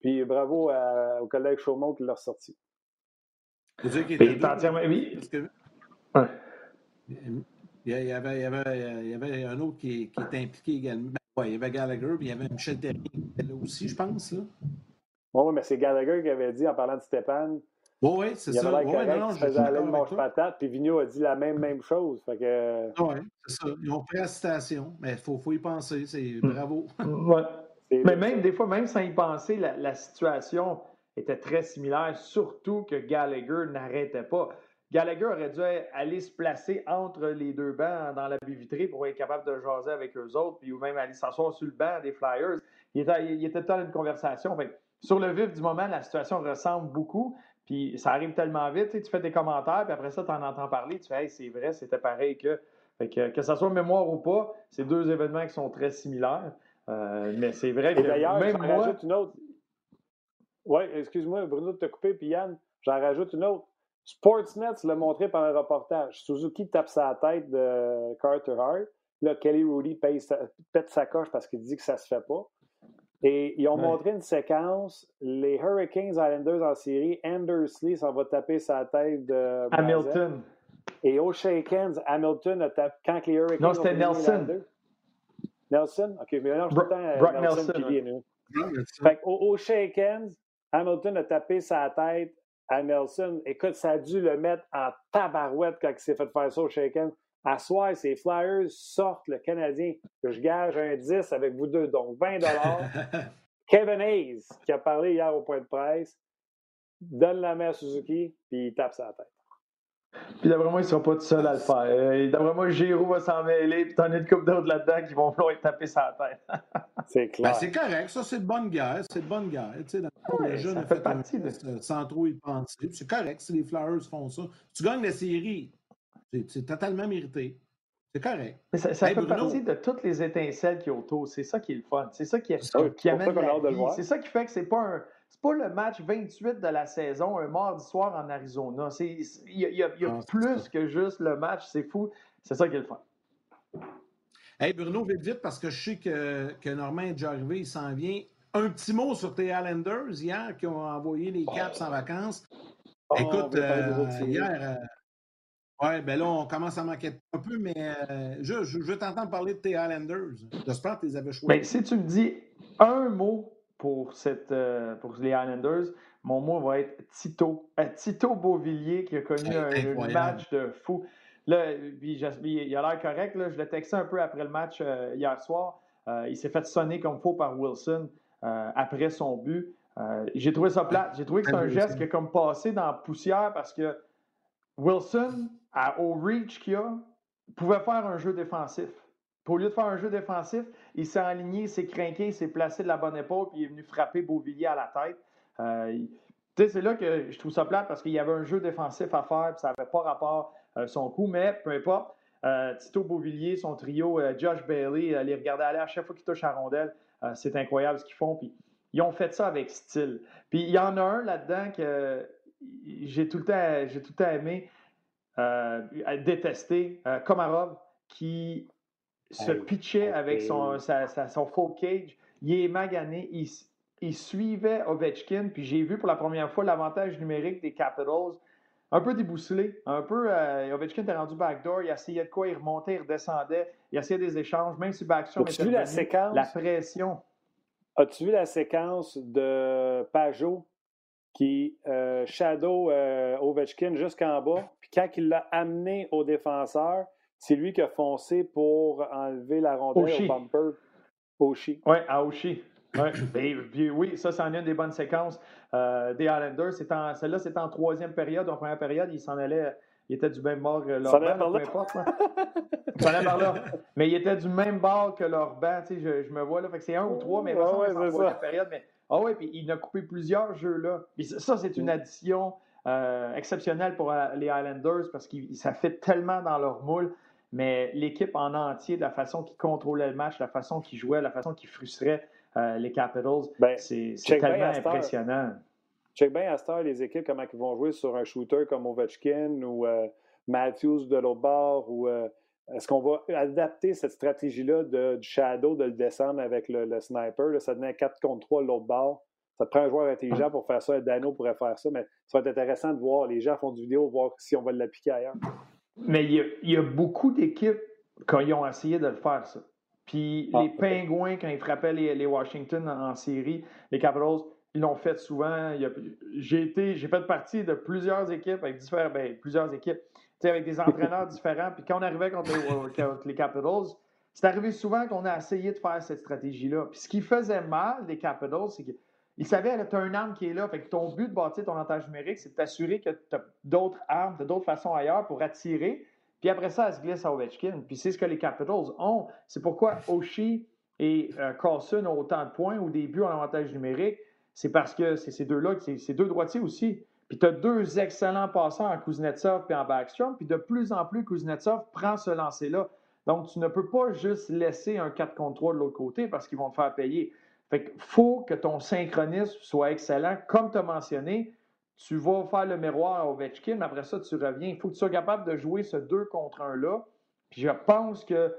Puis bravo au collègue Chaumont qui l'a ressorti. Vous dire qu'il était oui. Il y, avait, il, y avait, il y avait un autre qui, qui était impliqué également. Ben, il y avait Gallagher, puis il y avait Michel Terrier qui était là aussi, je pense. Là. Oui, mais c'est Gallagher qui avait dit en parlant de Stéphane. Oui, oui, c'est ça. Oui, non, non, je mange patate, puis Vigneault a dit la même, même chose. Fait que... Oui, c'est ça. Ils ont pris la citation, mais il faut, faut, y penser. C'est hmm. bravo. Ouais. Mais même des fois, même sans y penser, la, la situation était très similaire, surtout que Gallagher n'arrêtait pas. Gallagher aurait dû aller se placer entre les deux bancs dans la baie vitrée pour être capable de jaser avec eux autres, puis ou même aller s'asseoir sur le banc des Flyers. Il était, il était dans une conversation. sur le vif du moment, la situation ressemble beaucoup, puis ça arrive tellement vite. Tu fais des commentaires, puis après ça, tu en entends parler, tu fais hey, c'est vrai, c'était pareil que. que. Que ça soit mémoire ou pas, c'est deux événements qui sont très similaires. Euh, mais c'est vrai que d'ailleurs, même moi. Rajoute une autre. Oui, excuse-moi, Bruno, de te couper, puis Yann, j'en rajoute une autre. Sportsnet l'a montré par un reportage. Suzuki tape sa tête de Carter Hart. Là, Kelly Rudy pète sa coche parce qu'il dit que ça se fait pas. Et ils ont montré une séquence. Les Hurricanes Islanders en série, Andersley s'en va taper sa tête de. Hamilton. Et au Shake Hands, Hamilton a tapé. Quand les Hurricanes. Non, c'était Nelson. Nelson? OK, mais non, je Bro Brock Nelson. Nelson fait au, au Shake Hands, Hamilton a tapé sa tête à Nelson. Écoute, ça a dû le mettre en tabarouette quand il s'est fait faire ça au Shaken. À soir, ces Flyers sortent le Canadien. Je gage un 10 avec vous deux, donc 20 [LAUGHS] Kevin Hayes, qui a parlé hier au point de presse, donne la main à Suzuki, puis il tape sa tête. Puis d'après moi, ils ne seront pas tout seuls à le faire. Euh, d'après moi, Giroud va s'en mêler, puis t'en as une couple d'autres là-dedans qui vont vouloir taper sa tête. [LAUGHS] c'est clair. Ben, c'est correct, ça, c'est de bonne guerre. C'est de bonne guerre. Tu sais, dans le jeu, a fait, partie de... sans trop y penser. C'est correct si les Flyers font ça. Tu gagnes la série. C'est totalement mérité. C'est correct. Mais ça, ça fait partie de toutes les étincelles qui y autour. C'est ça qui est le fun. C'est ça qui, est, qui amène la vie. C'est ça qui fait que c'est pas un c'est pas le match 28 de la saison, un mardi soir en Arizona. Il y a, ah, plus que juste le match, c'est fou. C'est ça qui est le fun. Hey Bruno, vite, vite, parce que je sais que, que Normand est déjà arrivé, il s'en vient. Un petit mot sur tes Islanders hier qui ont envoyé les Caps en vacances. Oh, Écoute, euh, hier, ouais, ben là, on commence à manquer un peu, mais euh, je, je, veux t'entendre parler de tes Islanders. J'espère que tu les avais choisis. Ben, si tu me dis un mot pour, cette, euh, pour les Islanders, mon mot va être Tito. Euh, Tito Beauvillier qui a connu un, match de fou. Là, il a l'air correct. Là, je l'ai texté un peu après le match hier soir. il s'est fait sonner comme faux par Wilson après son but. J'ai trouvé ça plate. J'ai trouvé que c'est un geste qui a comme passé dans la poussière parce que Wilson, au reach qu'il a, pouvait faire un jeu défensif au lieu de faire un jeu défensif, il s'est aligné, il s'est craqué, il s'est placé de la bonne épaule, puis il est venu frapper Beauvillier à la tête. Euh, c'est là que je trouve ça plate parce qu'il y avait un jeu défensif à faire, puis ça n'avait pas rapport à euh, son coup, mais peu importe. Euh, Tito Beauvillier, son trio, Josh Bailey, les regarder aller à chaque fois qu'ils touchent à rondelle, c'est incroyable ce qu'ils font. Puis ils ont fait ça avec style. Puis il y en a un là-dedans que j'ai tout j'ai tout le temps aimé, détester, Komarov, qui se pitchait avec son, son full cage. Il est magané. Il, suivait Ovechkin. Puis j'ai vu pour la première fois l'avantage numérique des Capitals un peu débousselé. Un peu. Euh, Ovechkin était rendu backdoor. Il essayait de quoi Il remontait, il redescendait. Il essayait des échanges. Même si Backstrom était vu la, séquence, la pression. As-tu vu la séquence de Pajot qui euh, shadow euh, Ovechkin jusqu'en bas? Puis quand il l'a amené au défenseur, c'est lui qui a foncé pour enlever la rondelle au bumper. Oshi. Oui, à Oshi. [CLEARS THROAT] oui, ça, c'est une des bonnes séquences euh, des Islanders. Celle-là, c'était en troisième période. En première période, il s'en allait. Il était du même bord que leur banc, peu importe. [LAUGHS] s'en allait par là. Mais il était du même bord que leur banc. Tu sais, je, je me vois là. Fait que c'est un ou trois, mais ouais, ouais, en troisième période. Mais, ah oui, puis il a coupé plusieurs jeux là. Puis ça, c'est une addition euh, exceptionnelle pour euh, les Islanders parce que ça fait tellement dans leur moule mais l'équipe en entier, de la façon qu'ils contrôlait le match, la façon qu'ils jouaient, la façon qu'ils frustraient euh, les Capitals, ben, c'est tellement impressionnant. Check bien à Star les équipes, comment ils vont jouer sur un shooter comme Ovechkin ou euh, Matthews de l'autre bord. ou Est-ce qu'on va adapter cette stratégie-là du shadow, de le descendre avec le, sniper? ça donnait 4 contre 3 de l'autre bord. Ça te prend un joueur intelligent pour faire ça. Dano pourrait faire ça, mais ça va être intéressant de voir. Les gens font du vidéo, voir si on va l'appliquer ailleurs. Mais il y a, beaucoup d'équipes qui ont essayé de le faire, ça. Puis ah, les Pingouins, quand ils frappaient les, Washington en, série, les Capitals, ils l'ont fait souvent. J'ai été, j'ai fait partie de plusieurs équipes avec différents, ben, plusieurs équipes, avec des entraîneurs [LAUGHS] différents. Puis quand on arrivait contre les, Capitals, c'est arrivé souvent qu'on a essayé de faire cette stratégie-là. Puis ce qui faisait mal des Capitals, c'est qu'ils savaient que tu as une arme qui est là. Fait que ton but de bâtir ton avantage numérique, c'est de t'assurer que tu as d'autres armes, de d'autres façons ailleurs pour attirer. Puis après ça, elle se glisse à Ovechkin. Puis c'est ce que les Capitals ont. C'est pourquoi Oshie et euh, Carlson ont autant de points au début en avantage numérique c'est parce que c'est ces deux-là, c'est deux droitiers aussi. Puis tu as deux excellents passeurs en Kuznetsov et en Backstrom, puis de plus en plus, Kuznetsov prend ce lancer-là. Donc, tu ne peux pas juste laisser un 4 contre 3 de l'autre côté parce qu'ils vont te faire payer. Fait qu'il faut que ton synchronisme soit excellent. Comme tu as mentionné, tu vas faire le miroir à Ovechkin, mais après ça, tu reviens. Il faut que tu sois capable de jouer ce 2 contre 1-là. Puis je pense que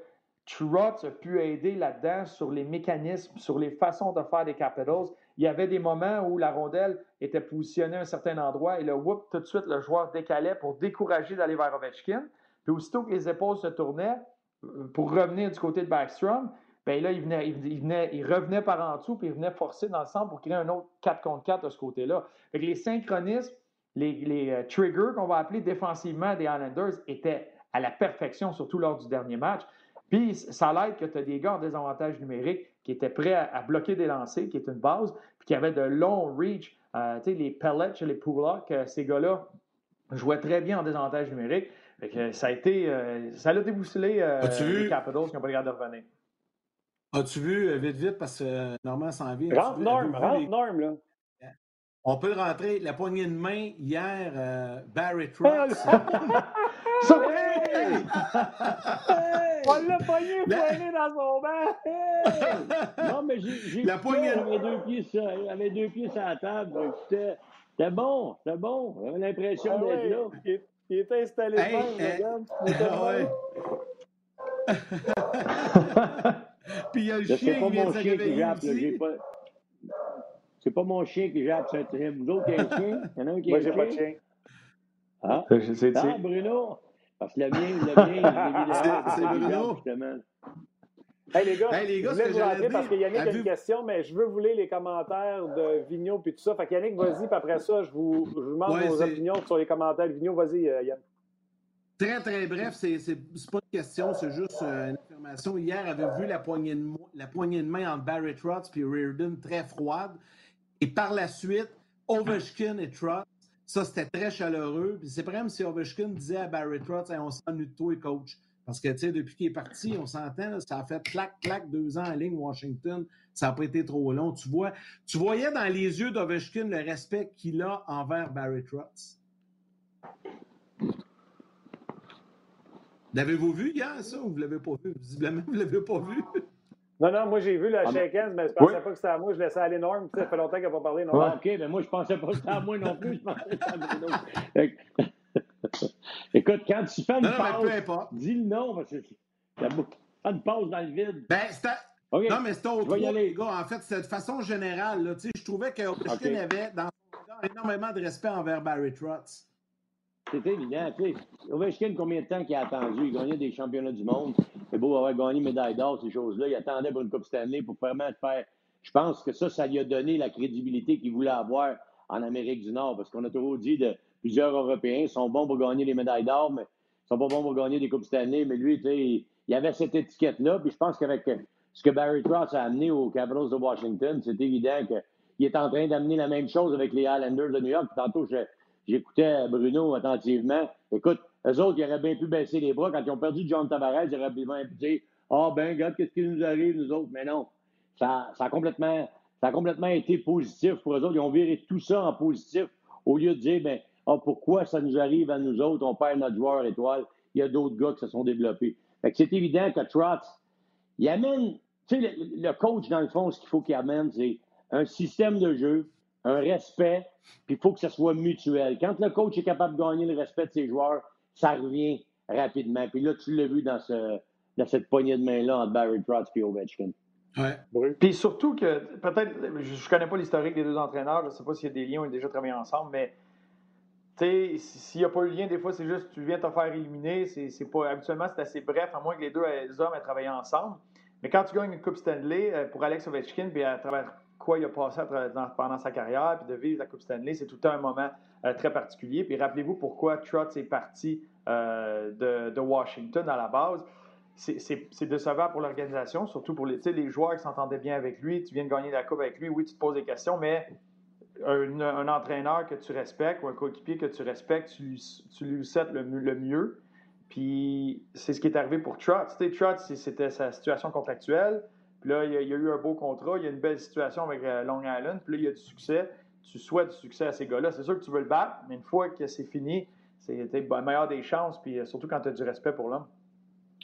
Trotz a pu aider là-dedans sur les mécanismes, sur les façons de faire des Capitals il y avait des moments où la rondelle était positionnée à un certain endroit et le whoop, tout de suite, le joueur décalait pour décourager d'aller vers Ovechkin. Puis aussitôt que les épaules se tournaient euh, pour revenir du côté de Backstrom, bien là, il, venait, il, revenait par en dessous puis il venait forcer dans le centre pour créer un autre 4 contre 4 de ce côté-là. les synchronismes, les, euh, triggers qu'on va appeler défensivement des Islanders étaient à la perfection, surtout lors du dernier match. Puis ça l'aide que tu as des gars en désavantage numérique qui étaient prêts à, bloquer des lancers, qui est une base, puis qui avaient de longs reach. Euh, tu sais, les pellets, les Pullock, ces gars-là jouaient très bien en désavantage numérique. ça a été. Euh, ça l'a déboussolé euh, les Capitals qui n'ont pas le de revenir. As-tu vu, vite, vite, parce que Normand s'en vient. Rentre Norm, rentre Norm, là. On peut rentrer la poignée de main hier, Barry [LAUGHS] Trotz. [LAUGHS] [LAUGHS] On l'a pogné poigné dans son banc! Non, mais j'ai La poignée... avait deux pieds sur, avait deux pieds sur la table. C'était bon, c'était bon. J'avais l'impression ah d'être là. Il, il, était installé hey, hey, ah ouais. Puis il y a le chien qui vient chien qui jappe, pas... C'est pas mon chien qui jappe, c'est vous autres qui avez un chien? Il y en a un qui Moi, j'ai pas de chien? Ah, ah Bruno! Parce que le mien, le mien, c'est Bruno. Justement. Hey les gars, hey, les gars je voulais vous rentrer parce que Yannick a une question, mais je veux vous lire les commentaires de Vigneault puis tout ça. Fait que Yannick, vas-y, puis après ça, je vous, je vous demande vos opinions sur les commentaires. Vigneault, vas-y, euh, Yann. Très, très bref, c'est pas une question, c'est juste euh, une information. Hier, avait vu la poignée de, main entre Barry Trotz et Reardon très froide. Et par la suite, Ovechkin et Trotz ça, c'était très chaleureux. Puis c'est même si Ovechkin disait à Barry Trotz on s'ennuie de toi, coach. Parce que, tu sais, depuis qu'il est parti, on s'entend, ça a fait clac, clac, deux ans en ligne Washington. Ça n'a pas été trop long. Tu vois, tu voyais dans les yeux d'Ovechkin le respect qu'il a envers Barry Trotz. L'avez-vous vu hier, ça, ou vous ne l'avez pas vu? Visiblement, vous ne l'avez pas vu. Non, non, moi j'ai vu le ah, shake hands, mais je pensais pas que c'était à moi. Je laissais aller Norm. Ça fait longtemps qu'il n'a pas parlé. Norm. OK, mais moi je pensais pas que c'était à moi non plus. Je pensais que c'était à Bruno. Écoute, quand tu fais une pause, dis le nom parce que tu as une pause dans le vide. Ben, c'était. Non, mais c'était autre les gars. En fait, c'est de façon générale. Là, je trouvais que okay. avait dans son énormément de respect envers Barry Trotz. C'est évident. Tu sais, Ovechkin, combien de temps qu'il a attendu? Il gagnait des championnats du monde. C'est beau avoir gagné médaille d'or, ces choses-là. Il attendait pour une Coupe Stanley pour vraiment faire. Je pense que ça, ça lui a donné la crédibilité qu'il voulait avoir en Amérique du Nord. Parce qu'on a toujours dit de plusieurs Européens sont bons pour gagner les médailles d'or, mais ils sont pas bons pour gagner des Coupes Stanley. Mais lui, tu sais, il avait cette étiquette-là. Puis je pense qu'avec ce que Barry Trotz a amené aux Capitals de Washington, c'est évident qu'il est en train d'amener la même chose avec les Islanders de New York. tantôt, je, J'écoutais Bruno attentivement. Écoute, eux autres, ils auraient bien pu baisser les bras. Quand ils ont perdu John Tavares, ils auraient bien pu dire Ah, oh, ben, regarde, qu'est-ce qui nous arrive, nous autres. Mais non, ça, ça, a complètement, ça a complètement été positif pour eux autres. Ils ont viré tout ça en positif au lieu de dire ben, oh, pourquoi ça nous arrive à nous autres, on perd notre joueur étoile. Il y a d'autres gars qui se sont développés. Fait que c'est évident que Trotz, il amène, tu sais, le coach, dans le fond, ce qu'il faut qu'il amène, c'est un système de jeu, un respect, puis il faut que ce soit mutuel. Quand le coach est capable de gagner le respect de ses joueurs, ça revient rapidement. Puis là, tu l'as vu dans, ce, dans cette poignée de main-là entre Barry Trotz et Ovechkin. Ouais. Puis surtout que, peut-être, je ne connais pas l'historique des deux entraîneurs, je ne sais pas s'il y a des liens, ils ont déjà travaillé ensemble, mais s'il n'y a pas eu lien, des fois, c'est juste tu viens te faire éliminer. C'est, pas, habituellement, c'est assez bref, à moins que les deux hommes aient travaillé ensemble. Mais quand tu gagnes une Coupe Stanley euh, pour Alex Ovechkin, puis à travers quoi il a passé pendant sa carrière, puis de vivre la Coupe Stanley, c'est tout un moment euh, très particulier. Puis rappelez-vous pourquoi Trotz est parti euh, de, Washington à la base. C'est décevant pour l'organisation, surtout pour les, les joueurs qui s'entendaient bien avec lui. Tu viens de gagner la Coupe avec lui, oui, tu te poses des questions, mais un, entraîneur que tu respectes ou un coéquipier que tu respectes, tu lui, tu lui le, mieux. Puis c'est ce qui est arrivé pour Trotz. Trotz, c'était sa situation contractuelle. Puis là, il y, a, eu un beau contrat, il y a une belle situation avec euh, Long Island. Puis là, il y a du succès. Tu souhaites du succès à ces gars-là. C'est sûr que tu veux le battre, mais une fois que c'est fini, c'est le meilleur des chances. Puis euh, surtout quand tu as du respect pour l'homme.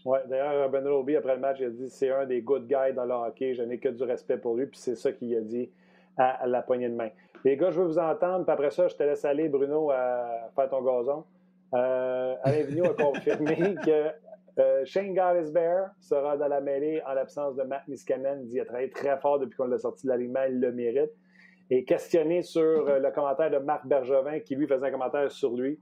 Oui, d'ailleurs, Ben Roby, après le match, il a dit c'est un des good guys dans le hockey. Je n'ai que du respect pour lui. Puis c'est ça qu'il a dit à la poignée de main. Les gars, je veux vous entendre, puis après ça, je te laisse aller, Bruno, à faire ton gazon. Euh, Alain Vigneault [LAUGHS] a confirmé que euh, Shane Bear sera dans la mêlée en l'absence de Matt Niskanen. Il, a travaillé très fort depuis qu'on l'a sorti de l'aliment, il le mérite. Et questionné sur euh, le commentaire de Marc Bergevin, qui lui faisait un commentaire sur lui,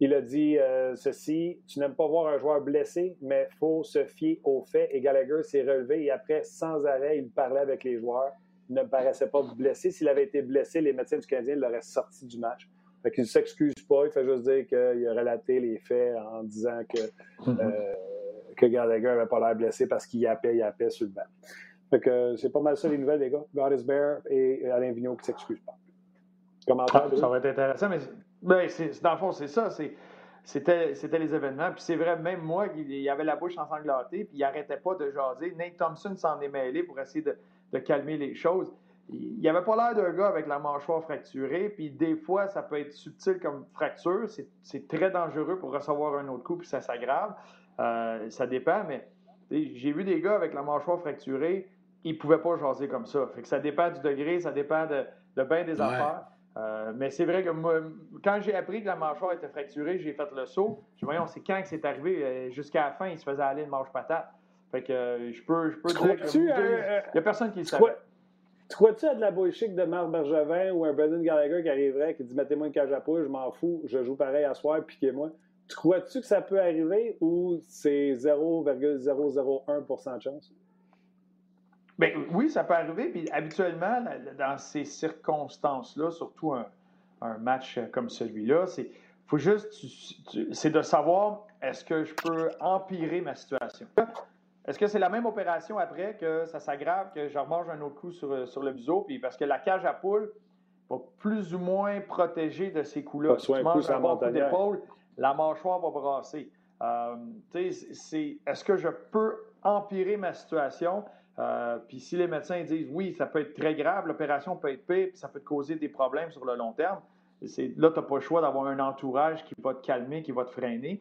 il a dit euh, ceci Tu n'aimes pas voir un joueur blessé, mais il faut se fier aux faits. Et Gallagher s'est relevé et après, sans arrêt, il parlait avec les joueurs ne paraissait pas blessé. S'il avait été blessé, les médecins du Canadien l'auraient sorti du match. Fait qu'il ne s'excuse pas, il fait juste dire qu'il a relaté les faits en disant que, euh, que Gallagher n'avait pas l'air blessé parce qu'il yappait, yappait sur le banc. Fait que c'est pas mal ça les nouvelles, les gars. God is Bear et Alain Vigneault qui ne s'excusent pas. Commentaire, ah, ça va être intéressant, mais ben, dans le fond, c'est ça. C'était, c'était les événements. Puis c'est vrai, même moi, il, avait la bouche ensanglantée, puis il n'arrêtait pas de jaser. Nate Thompson s'en est mêlé pour essayer de, de calmer les choses. Il n'y avait pas l'air d'un gars avec la mâchoire fracturée, puis des fois, ça peut être subtil comme fracture. C'est très dangereux pour recevoir un autre coup, puis ça s'aggrave. Euh, ça dépend, mais j'ai vu des gars avec la mâchoire fracturée, ils ne pouvaient pas jaser comme ça. Fait que ça dépend du degré, ça dépend de, de bien des affaires. Euh, mais c'est vrai que moi, quand j'ai appris que la mâchoire était fracturée, j'ai fait le saut. Je me voyons, c'est quand que c'est arrivé? Euh, jusqu'à la fin, il se faisait aller une manche patate. Fait que euh, je peux, je peux dire que. Il n'y a personne qui le sait. Tu crois-tu à de la bullshit de Marc Bergevin ou un Brendan Gallagher qui arriverait qui dit Mettez-moi une cage à poule, je m'en fous, je joue pareil à soir, piquez-moi. Tu crois-tu que ça peut arriver ou c'est 0,001% de chance? Bien, oui, ça peut arriver. Puis habituellement, dans ces circonstances-là, surtout un, match comme celui-là, c'est faut juste c'est de savoir est-ce que je peux empirer ma situation? Est-ce que c'est la même opération après que ça s'aggrave, que je remange un autre coup sur, euh, sur le biseau? Puis parce que la cage à poule va plus ou moins protéger de ces coups-là. Si tu manges un bon coup d'épaule, la mâchoire va brasser. Euh, est-ce que je peux empirer ma situation? Euh, puis si les médecins disent oui, ça peut être très grave, l'opération peut être pire, puis ça peut te causer des problèmes sur le long terme, là, tu n'as pas le choix d'avoir un entourage qui va te calmer, qui va te freiner.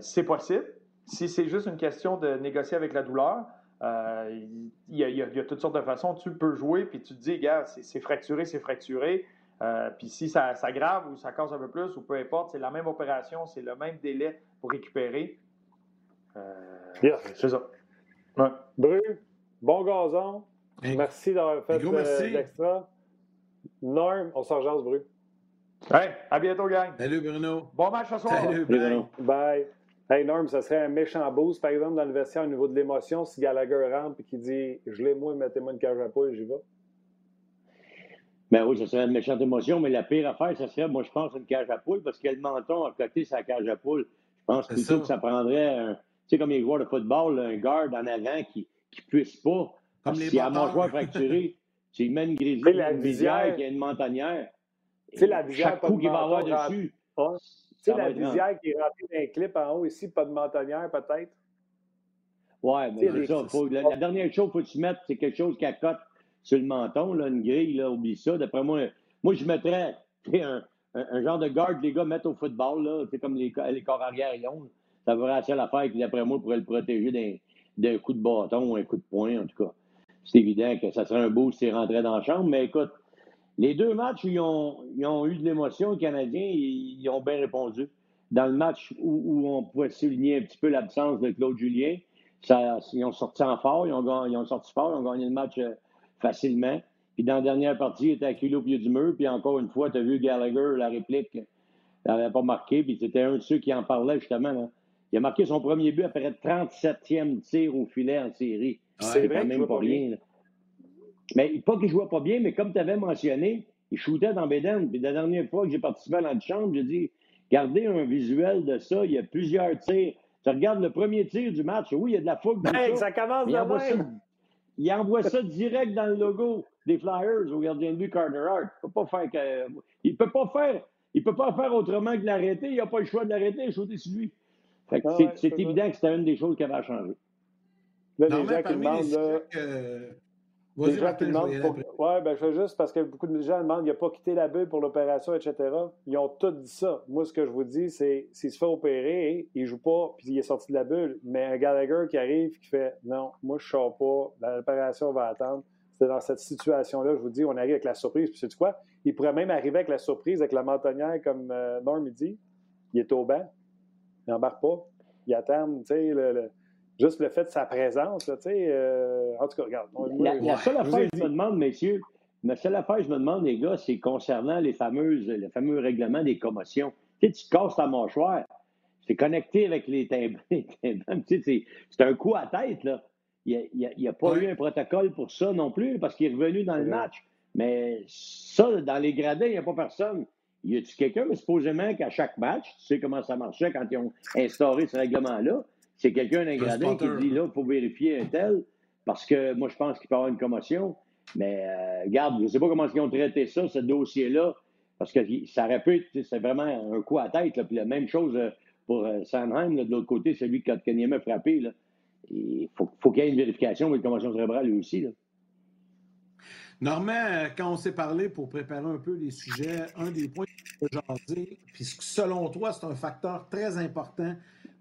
c'est possible. Si c'est juste une question de négocier avec la douleur, euh, il, y a, toutes sortes de façons. Tu peux jouer, puis tu te dis, gars, c'est fracturé, c'est fracturé. Euh, puis si ça s'aggrave ou ça casse un peu plus, ou peu importe, c'est la même opération, c'est le même délai pour récupérer. Euh, C'est ça. Bru, bon gazon. Merci d'avoir fait l'extra. Norm, on s'en jase, Bru. Hey, à bientôt, gang. Salut, Bruno. Bon match ce soir. Salut, Bruno. Bye. Hey Norm, ça serait un méchant boost, par exemple, dans le vestiaire au niveau de l'émotion, si Gallagher rentre et qu'il dit Je l'ai moi, mettez-moi une cage à poule, j'y vais. Ben oui, ça serait une méchante émotion, mais la pire affaire, ça serait, moi, je pense, une cage à poule, parce qu'il y a le menton à côté sa cage à poule. Je pense plutôt que ça prendrait, un, tu sais, comme les joueurs de football, un garde en avant qui ne puisse pas. Comme s'il y a un mâchoire fracturé, [LAUGHS] s'il met une grisille, une visière, qui a une montagnard, tu sais, la visière, chaque coup qu'il va avoir dessus. Tu sais, la visière qui est remplie d'un clip en haut ici, pas de mentonnière peut-être? Oui, mais c'est ça. la, dernière chose qu'il faut que tu mettes, c'est quelque chose qui accote sur le menton, là, une grille, là, oublie ça. D'après moi, moi, je mettrais un, un, genre de garde que les gars mettent au football, là, comme les, les corps arrière ils ont. Ça ferait assez l'affaire qui, d'après moi, pourrait le protéger d'un coup de bâton ou un coup de poing, en tout cas. C'est évident que ça serait un beau s'il rentrait dans la chambre, mais écoute, les deux matchs où ils ont, eu de l'émotion, les Canadiens, ils, ont bien répondu. Dans le match où, on pouvait souligner un petit peu l'absence de Claude Julien, ça, ils ont sorti en fort, ils ont, sorti fort, ils ont gagné le match euh, facilement. Puis dans la dernière partie, il était acculé au pied du mur. Puis encore une fois, tu as vu Gallagher, la réplique n'avait pas marqué, puis c'était un de ceux qui en parlait justement. Là. Il a marqué son premier but après 37e tir au filet en série. C'est quand même pas rien. là. Mais pas qu'il jouait pas bien, mais comme tu avais mentionné, il shootait dans Béden. Puis la dernière fois que j'ai participé à l'antichambre, j'ai dit gardez un visuel de ça. Il y a plusieurs tirs. Tu regardes le premier tir du match. Oui, il y a de la fougue. dans Hey, ça. ça commence Il de envoie, ça, il envoie ça direct dans le logo des Flyers au gardien de but Carter Hart. Il peut pas faire que, il peut pas faire, il peut pas faire autrement que de l'arrêter. Il n'a pas le choix de l'arrêter et shooter sur lui. Fait que Ah c'est ouais, évident que c'était une des choses qui avait à changer. Là, Non, les mais gens qui parmi demandent, les là, sujets que... Les gens qui demandent pour... Ouais, ben je fais juste parce que beaucoup de gens demandent il n'a pas quitté la bulle pour l'opération, etc. Ils ont tous dit ça. Moi, ce que je vous dis, c'est s'il se fait opérer, il joue pas, puis il est sorti de la bulle. Mais un Gallagher qui arrive qui fait non, moi je ne sors pas, l'opération va attendre. C'est dans cette situation-là, je vous dis, on arrive avec la surprise. Puis sais-tu quoi? Il pourrait même arriver avec la surprise, avec la mentonnière, comme euh, Norm il dit. Il est au banc, il n'embarque pas, il attend, tu sais, le, le- juste le fait de sa présence, là, tu sais. euh, en tout cas, regarde. on- La, moi, la seule affaire que je me demande, messieurs, la seule affaire que je me demande, les gars, c'est concernant les fameuses, le fameux règlement des commotions. Tu sais, tu te casses ta mâchoire. C'est connecté avec les. [LAUGHS] Tu sais, c'est- un coup à tête, là. Il n'y a, pas Ouais. eu un protocole pour ça non plus, parce qu'il est revenu dans le Ouais. match. Mais ça, dans les gradins, il n'y a pas personne. Y a-tu quelqu'un, mais supposément qu'à chaque match, tu sais comment ça marchait quand ils ont instauré ce règlement-là, c'est quelqu'un d'un gradin qui dit là, il faut vérifier un tel, parce que moi, je pense qu'il peut y avoir une commotion. Mais euh, regarde, je ne sais pas comment ils ont traité ça, ce dossier-là, parce que ça aurait pu être, c'est vraiment un coup à tête. Là. Puis la même chose euh, pour euh, Sandheim, là, de l'autre côté, celui que Kotkaniemi a frappé. Là. Il faut, faut qu'il y ait une vérification avec une commotion cérébrale lui aussi. Là. Normand, euh, quand on s'est parlé pour préparer un peu les sujets, un des points que jasé, puis selon toi, c'est un facteur très important,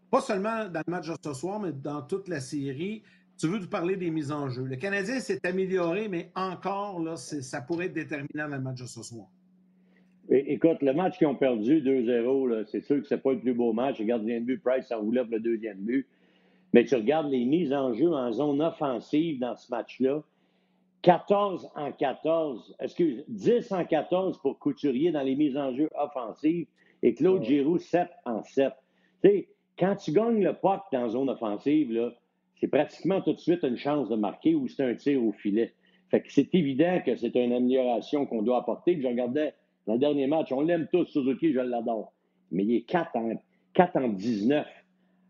pas seulement dans le match de ce soir, mais dans toute la série. Tu veux nous parler des mises en jeu. Le Canadien s'est amélioré, mais encore, là, ça pourrait être déterminant dans le match de ce soir. É- Écoute, le match qu'ils ont perdu 2-0, là, c'est sûr que c'est pas le plus beau match. Le gardien de but, Price enroulait pour le deuxième but. Mais tu regardes les mises en jeu en zone offensive dans ce match-là. 14 en 14, excuse, 10 en 14 pour Couturier dans les mises en jeu offensives et Claude Ouais. Giroux 7 en 7. Tu sais, quand tu gagnes le puck dans la zone offensive, là, c'est pratiquement tout de suite une chance de marquer ou c'est un tir au filet. Fait que c'est évident que c'est une amélioration qu'on doit apporter. Puis je regardais dans le dernier match, on l'aime tous, Suzuki, je l'adore. Mais il est 4 en, 4 en 19,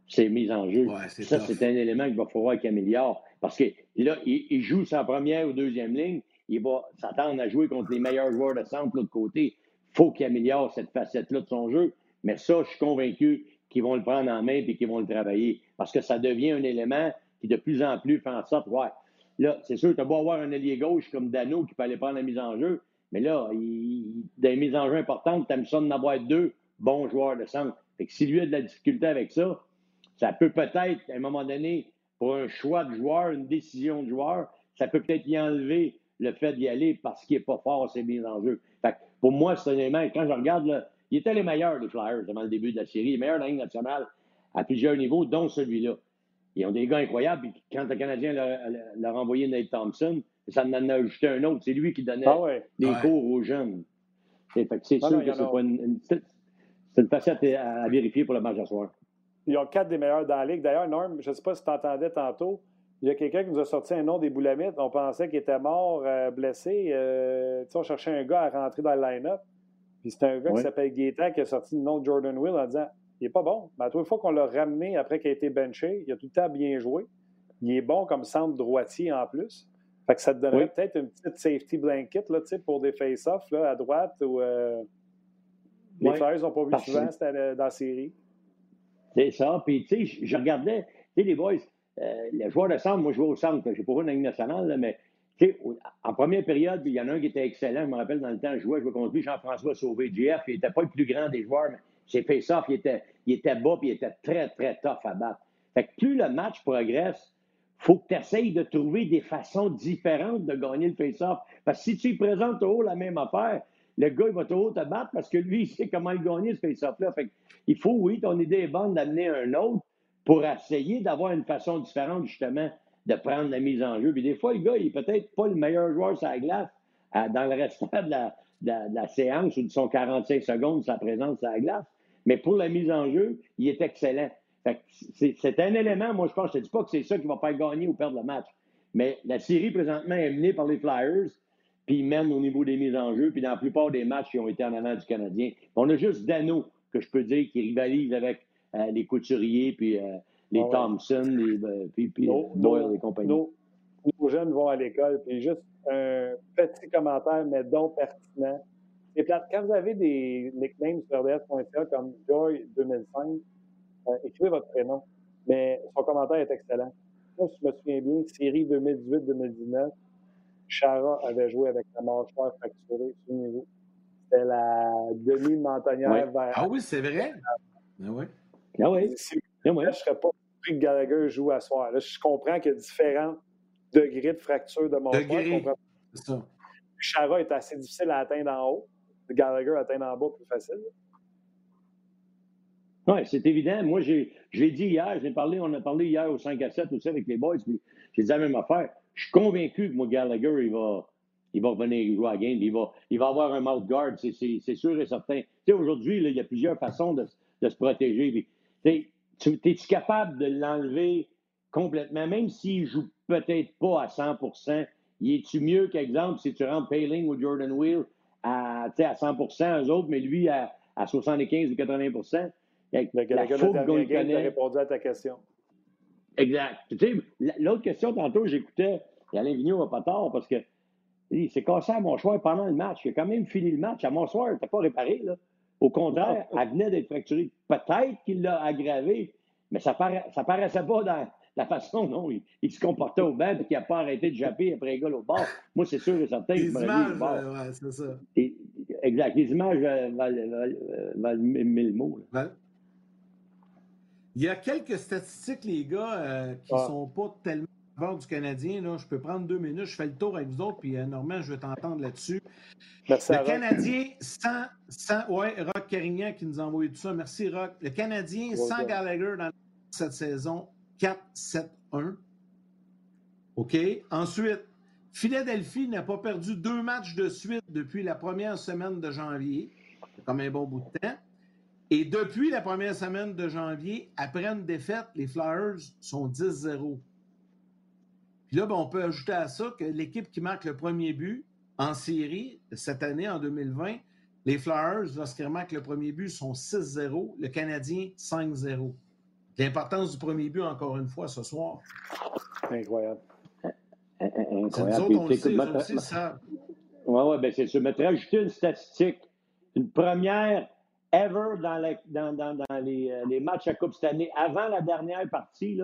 ces mises en jeu. Ouais, c'est Ça, c'est un élément qu'il va falloir qu'il améliore. Parce que là, il, il joue sa première ou deuxième ligne, il va s'attendre à jouer contre les meilleurs joueurs de centre de l'autre côté. faut qu'il améliore cette facette-là de son jeu. Mais ça, je suis convaincu qu'ils vont le prendre en main et qu'ils vont le travailler. Parce que ça devient un élément qui, de plus en plus, fait en sorte, ouais, là, c'est sûr, tu as beau avoir un allié gauche comme Dano qui peut aller prendre la mise en jeu, mais là, il, mises en jeu importantes, ça d'en avoir deux bons joueurs de centre. Fait que s'il lui a de la difficulté avec ça, ça peut peut-être, à un moment donné, pour un choix de joueur, une décision de joueur, ça peut peut-être y enlever le fait d'y aller parce qu'il n'est pas fort ses mises en jeu. Fait que pour moi, c'est un élément, quand je regarde, là, il était les meilleurs, les Flyers, avant le début de la série, les meilleurs de la Ligue nationale à plusieurs niveaux, dont celui-là. Ils ont des gars incroyables. Puis quand le Canadien leur, a envoyé Nate Thompson, ça en a ajouté un autre. C'est lui qui donnait Ah ouais. des Ouais. cours aux jeunes. Et fait que c'est Ah sûr non, que c'est pas une, une- une facette à, à vérifier pour le match à soir. Ils ont quatre des meilleurs dans la ligue. D'ailleurs, Norm, je ne sais pas si tu entendais tantôt, il y a quelqu'un qui nous a sorti un nom des Boulamites. On pensait qu'il était mort, euh, blessé. Euh, tu sais, on cherchait un gars à rentrer dans le line-up. Puis c'est un gars qui s'appelle Gaétan qui a sorti le nom de Jordan Will en disant il n'est pas bon. Mais à toute fois qu'on l'a ramené après qu'il a été benché, il a tout le temps bien joué. Il est bon comme centre droitier en plus. Fait que ça te donnerait Oui. peut-être une petite safety blanket là, pour des face-offs à droite. Ou, euh, Les Ouais. Flyers n'ont pas vu Parce- souvent c'était euh, dans la série. C'est ça. Puis, tu sais, je regardais, tu sais, les boys, euh, les joueurs de centre, moi, je jouais au centre. Je n'ai pas joué dans la nationale, là, mais, en première période, il y en a un qui était excellent. Je me rappelle, dans le temps, je jouais, je jouais contre lui, Jean-François Sauvé, GF. Il n'était pas le plus grand des joueurs, mais ses face-off, il était, il était bas, puis il était très, très tough à battre. Fait que plus le match progresse, faut que tu essayes de trouver des façons différentes de gagner le face-off. Parce que si tu présentes au haut la même affaire, le gars, il va toujours te battre parce que lui, il sait comment il gagner ce face-off-là. Fait que il faut, oui, ton idée est bonne d'amener un autre pour essayer d'avoir une façon différente, justement, de prendre la mise en jeu. Puis des fois, le gars, il est peut-être pas le meilleur joueur sur la glace euh, dans le restant de la, la, séance ou de son 45 secondes de sa présence à la glace. Mais pour la mise en jeu, il est excellent. C'est un élément, moi, je pense, je ne dis pas que c'est ça qui va faire gagner ou perdre le match. Mais la série, présentement, est menée par les Flyers, puis ils mènent au niveau des mises en jeu, puis dans la plupart des matchs, ils ont été en avant du Canadien. On a juste Dano, que je peux dire, qui rivalise avec euh, les Couturiers, puis euh, les Thompson, les, euh, puis, Doyle et compagnie. Nos, jeunes vont à l'école, puis juste un petit commentaire, mais donc pertinent. Quand vous avez des nicknames sur RDS.ca comme Joy2005, écrivez votre prénom. Mais son commentaire est excellent. Moi, je me souviens bien, série 2018-2019, Chara avait joué avec la mâchoire fracturée, souvenez-vous. C'était la demi-montagnère vers. Ah oui, c'est vrai. Ah oui. Ah oui. je ne serais pas surpris que Gallagher joue à soir. Là, je comprends qu'il y a différents degrés de fracture de mâchoire. C'est ça. Chara est assez difficile à atteindre en haut. Gallagher atteindre en bas plus facile. Oui, c'est évident. Moi, j'ai dit hier, j'ai parlé, on a parlé hier au 5 à 7 aussi avec les boys, puis j'ai dit la même affaire. Je suis convaincu que moi, Gallagher, il va, il va revenir jouer à la game, il va, il va avoir un mouth guard, c'est sûr et certain. Tu sais, aujourd'hui, il y a plusieurs façons de, de se protéger. Tu es-tu capable de l'enlever complètement, même s'il joue peut-être pas à 100 il est-tu mieux qu'exemple si tu rentres Paling ou Jordan Wheel à, à 100 eux autres, mais lui à, à 75 ou 80 le Gallagher de a répondu à ta question. Exact. Tu sais, l'autre question, tantôt, j'écoutais, et Alain Vigneault n'a pas tort, parce que il s'est cassé à Monchoir pendant le match. Il a quand même fini le match. À Monchoir, il n'était pas réparé. Là. Au contraire, elle venait d'être fracturée. Peut-être qu'il l'a aggravé, mais ça ne paraissait pas dans la façon dont il, se comportait au banc et qu'il n'a pas arrêté de japper après les gars au bord. Moi, c'est sûr et certain. Les images, ouais, c'est ça. exact. Les images valent, valent, mille mots. Il y a quelques statistiques, les gars, euh, qui ne sont pas tellement bord du Canadien. Là. Je peux prendre deux minutes, je fais le tour avec vous autres, puis euh, Normand, je vais t'entendre là-dessus. le Canadien sans, sans. Ouais, Rock Carignan qui nous a envoyé tout ça. Merci, Rock. Le Canadien sans Gallagher dans cette saison, 4-7-1. OK? Ensuite, Philadelphie n'a pas perdu deux matchs de suite depuis la première semaine de janvier. C'est comme un bon bout de temps. Et depuis la première semaine de janvier, après une défaite, les Flyers sont 10-0. Puis là, ben, on peut ajouter à ça que l'équipe qui marque le premier but en série cette année, en 2020, les Flyers, lorsqu'ils marquent le premier but, sont 6-0, le Canadien 5-0. L'importance du premier but, encore une fois, ce soir. Incroyable. Incroyable. Nous autres, on le sait, aussi, ça. Oui, oui, bien c'est sûr. Mais tu ajouter une statistique. Une première ever dans, euh, les, matchs à Coupe cette année. Avant la dernière partie,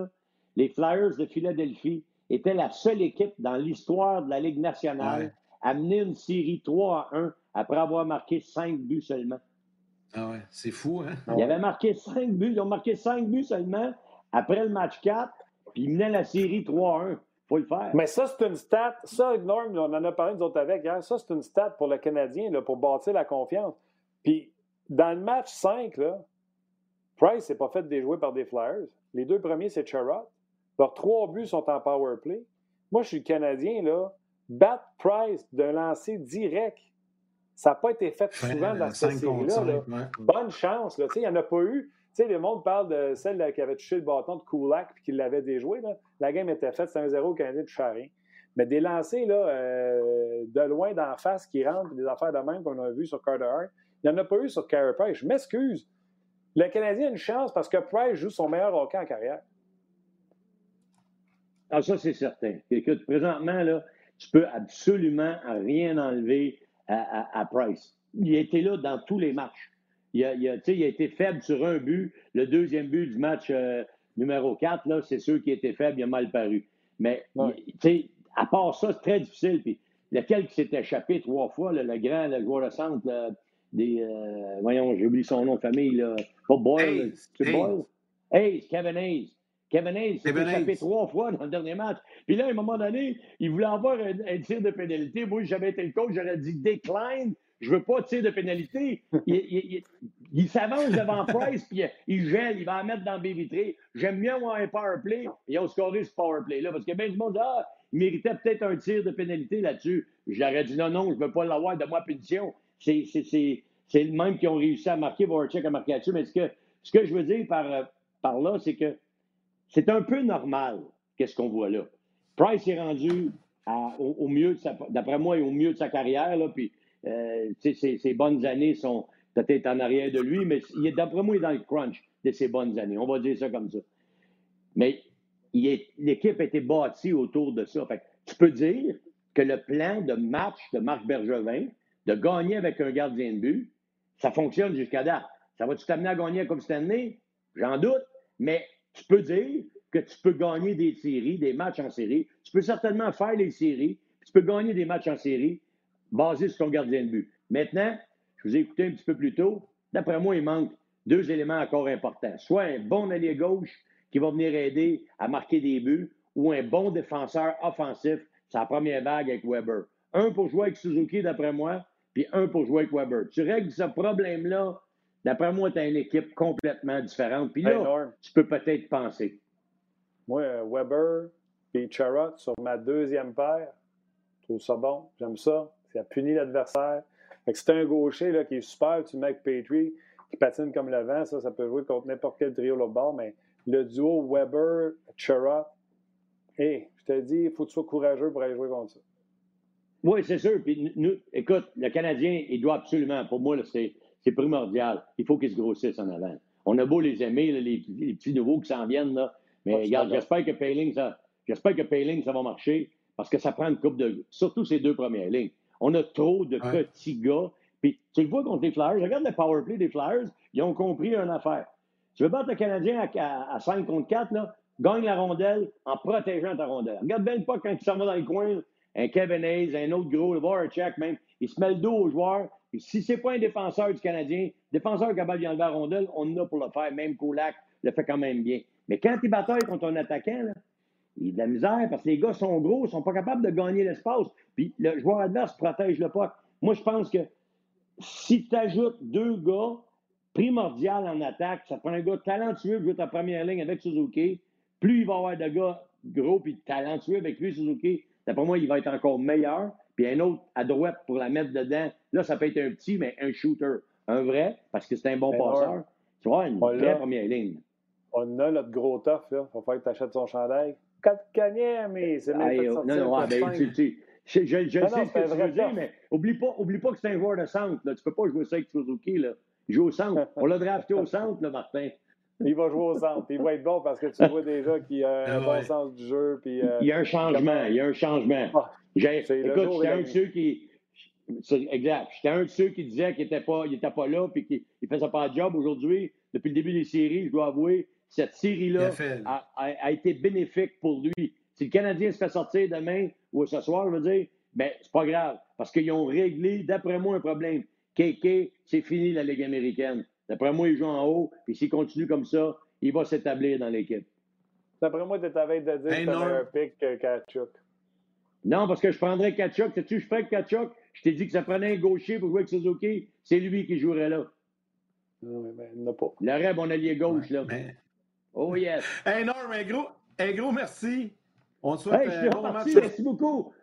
les Flyers de Philadelphie étaient la seule équipe dans l'histoire de la Ligue nationale à mener une série 3 à 1 après avoir marqué 5 buts seulement. Ah ouais, c'est fou, hein? Ils avaient marqué 5 buts. Ils ont marqué 5 buts seulement après le match 4, puis ils menaient la série 3 à 1 faut le faire. Mais ça, c'est une stat. Ça, Norm, on en a parlé nous autres avec hier. Ça, c'est une stat pour le Canadien, là, pour bâtir la confiance. Puis dans le match 5, là, Price n'est pas fait déjouer par des Flyers. Les deux premiers, c'est Charrot. Leurs trois buts sont en power play. Moi, je suis Canadien, là. Bat Price d'un lancer direct. Ça n'a pas été fait souvent dans cette série-là. Bonne chance. Là. Il n'y en a pas eu. Tu sais, le monde parle de celle qui avait touché le bâton de Kulak et qui l'avait déjoué. Là. La game était faite, c'est un 0 au Canadien de rien. Mais des lancers là, euh, de loin d'en face qui rentrent, des affaires de même qu'on a vu sur Carter Hart, il n'y en a pas eu sur Carey Price. Je m'excuse. Le Canadien a une chance parce que Price joue son meilleur hockey en carrière. Ah, ça, c'est certain. Écoute, présentement, là, tu peux absolument rien enlever à, Price. Il a été là dans tous les matchs. Il a, il, a, il a, été faible sur un but. Le deuxième but du match euh, numéro 4, là, c'est sûr qu'il a été faible, il a mal paru. Mais, à part ça, c'est très difficile. Puis, lequel qui s'est échappé trois fois, le grand, le joueur de centre, des. Euh, voyons, j'ai oublié son nom de famille, là. Pas Boyle. C'est Boyle? Hayes, Kevin Hayes. Kevin Hayes s'est échappé trois fois dans le dernier match. Puis là, à un moment donné, il voulait avoir un, tir de pénalité. Moi, j'avais été le coach, j'aurais dit decline. Je veux pas de tir de pénalité. Il, s'avance devant [LAUGHS] Price, puis il gèle, il va en mettre dans vitré. J'aime mieux avoir un power play. Ils ont scoré ce power play-là. Parce que bien du monde, ah, il méritait peut-être un tir de pénalité là-dessus. J'aurais dit non, non, je ne veux pas l'avoir de moi punition. c'est le même qui ont réussi à marquer. Voracek a marqué là-dessus. Mais ce que, ce que je veux dire par, par là, c'est que c'est un peu normal, qu'est-ce qu'on voit là. Price est rendu au, mieux, d'après moi, au mieux de sa carrière. Là, puis, euh, ses, bonnes années sont peut-être en arrière de lui, mais d'après moi, il est dans le crunch de ses bonnes années. On va dire ça comme ça. Mais l'équipe a été bâtie autour de ça. Fait tu peux dire que le plan de match de Marc Bergevin, de gagner avec un gardien de but, ça fonctionne jusqu'à date. Ça va-tu t'amener à gagner comme cette année? J'en doute, mais tu peux dire que tu peux gagner des séries, des matchs en série. Tu peux certainement faire les séries. Tu peux gagner des matchs en série basés sur ton gardien de but. Maintenant, je vous ai écouté un petit peu plus tôt. D'après moi, il manque deux éléments encore importants. Soit un bon allié gauche qui va venir aider à marquer des buts ou un bon défenseur offensif, c'est la première vague avec Weber. Un pour jouer avec Suzuki, d'après moi, puis un pour jouer avec Weber. Tu règles ce problème-là, d'après moi, tu as une équipe complètement différente. Puis là, tu peux peut-être penser. Moi, euh, Weber et Charrot sur ma deuxième paire, je trouve ça bon. J'aime ça. Ça punit l'adversaire. C'est un gaucher là, qui est super, tu mets avec Petrie, qui patine comme le vent, ça, ça peut jouer contre n'importe quel trio là bord, mais le duo Weber-Charrot, hé, je te dis, il faut que tu sois courageux pour aller jouer contre ça. Oui, c'est sûr. Puis, nous, écoute, le Canadien, il doit absolument, pour moi, c'est primordial. Il faut qu'il se grossisse en avant. On a beau les aimer, les, petits nouveaux qui s'en viennent, là, mais regarde, j'espère que Payling, ça, j'espère que Payling, ça va marcher parce que ça prend une coupe de. Surtout ces deux premières lignes. On a trop de petits gars. Puis tu le vois contre les Flyers. Regarde le powerplay des Flyers. Ils ont compris une affaire. Tu veux battre le Canadien à, 5 contre 4, là, gagne la rondelle en protégeant ta rondelle. Regarde bien pas quand tu s'en vas dans le coin, un Kevin Hayes, un autre gros, le Voracek même, il se met le dos aux joueurs. Et si c'est pas un défenseur du Canadien, défenseur capable d'enlever la rondelle, on en a pour le faire. Même Kulak le fait quand même bien. Mais quand tu batailles contre un attaquant, il y a de la misère parce que les gars sont gros, ils sont pas capables de gagner l'espace. Puis le joueur adverse protège le puck. Moi, je pense que si tu ajoutes deux gars primordiaux en attaque, ça prend un gars talentueux qui joue ta première ligne avec Suzuki. Plus il va avoir de gars gros puis talentueux avec lui, Suzuki, d'après moi, il va être encore meilleur. Puis un autre à droite pour la mettre dedans. Là, ça peut être un petit, mais un shooter. Un vrai, parce que c'est un bon passeur. Tu vois, une vraie première ligne on a notre gros tough, là. Il va falloir que tu achètes son chandail. Quatre cagnets, mais c'est même pas sortir. Non, non, ben, tu, tu, je, je, je sais ce que tu veux dire, mais oublie pas, oublie pas que c'est un joueur de centre. Là. Tu peux pas jouer ça avec Suzuki. Là. Il joue au centre. [LAUGHS] On l'a drafté au centre, là, Martin. Il va jouer au centre. Il va être bon parce que tu vois déjà qu'il a un bon sens du jeu. Puis, euh, il y a un changement. Il y a un changement. Ah, écoute, j'étais un de ceux qui. Exact. J'étais un de ceux qui disait qu'il n'était pas, il était pas là et qu'il ne faisait pas de job aujourd'hui. Depuis le début des séries, je dois avouer, cette série-là a, été bénéfique pour lui. Si le Canadien se fait sortir demain ou ce soir, je veux dire, ben, c'est pas grave, parce qu'ils ont réglé, d'après moi, un problème. KK, c'est fini la Ligue américaine. D'après moi, il joue en haut, puis s'il continue comme ça, il va s'établir dans l'équipe. D'après moi, tu es à de dire que un pic que Kachuk. Non, parce que je prendrais Kachuk. Sais-tu, je ferais Kachuk? Je t'ai dit que ça prenait un gaucher pour jouer avec Suzuki. C'est lui qui jouerait là. Non, mais il n'a pas. L'arrêt, mon allié gauche, là. Oh yes. hey Norm, un gros, un gros merci. On te souhaite hey, un bon match. Merci beaucoup.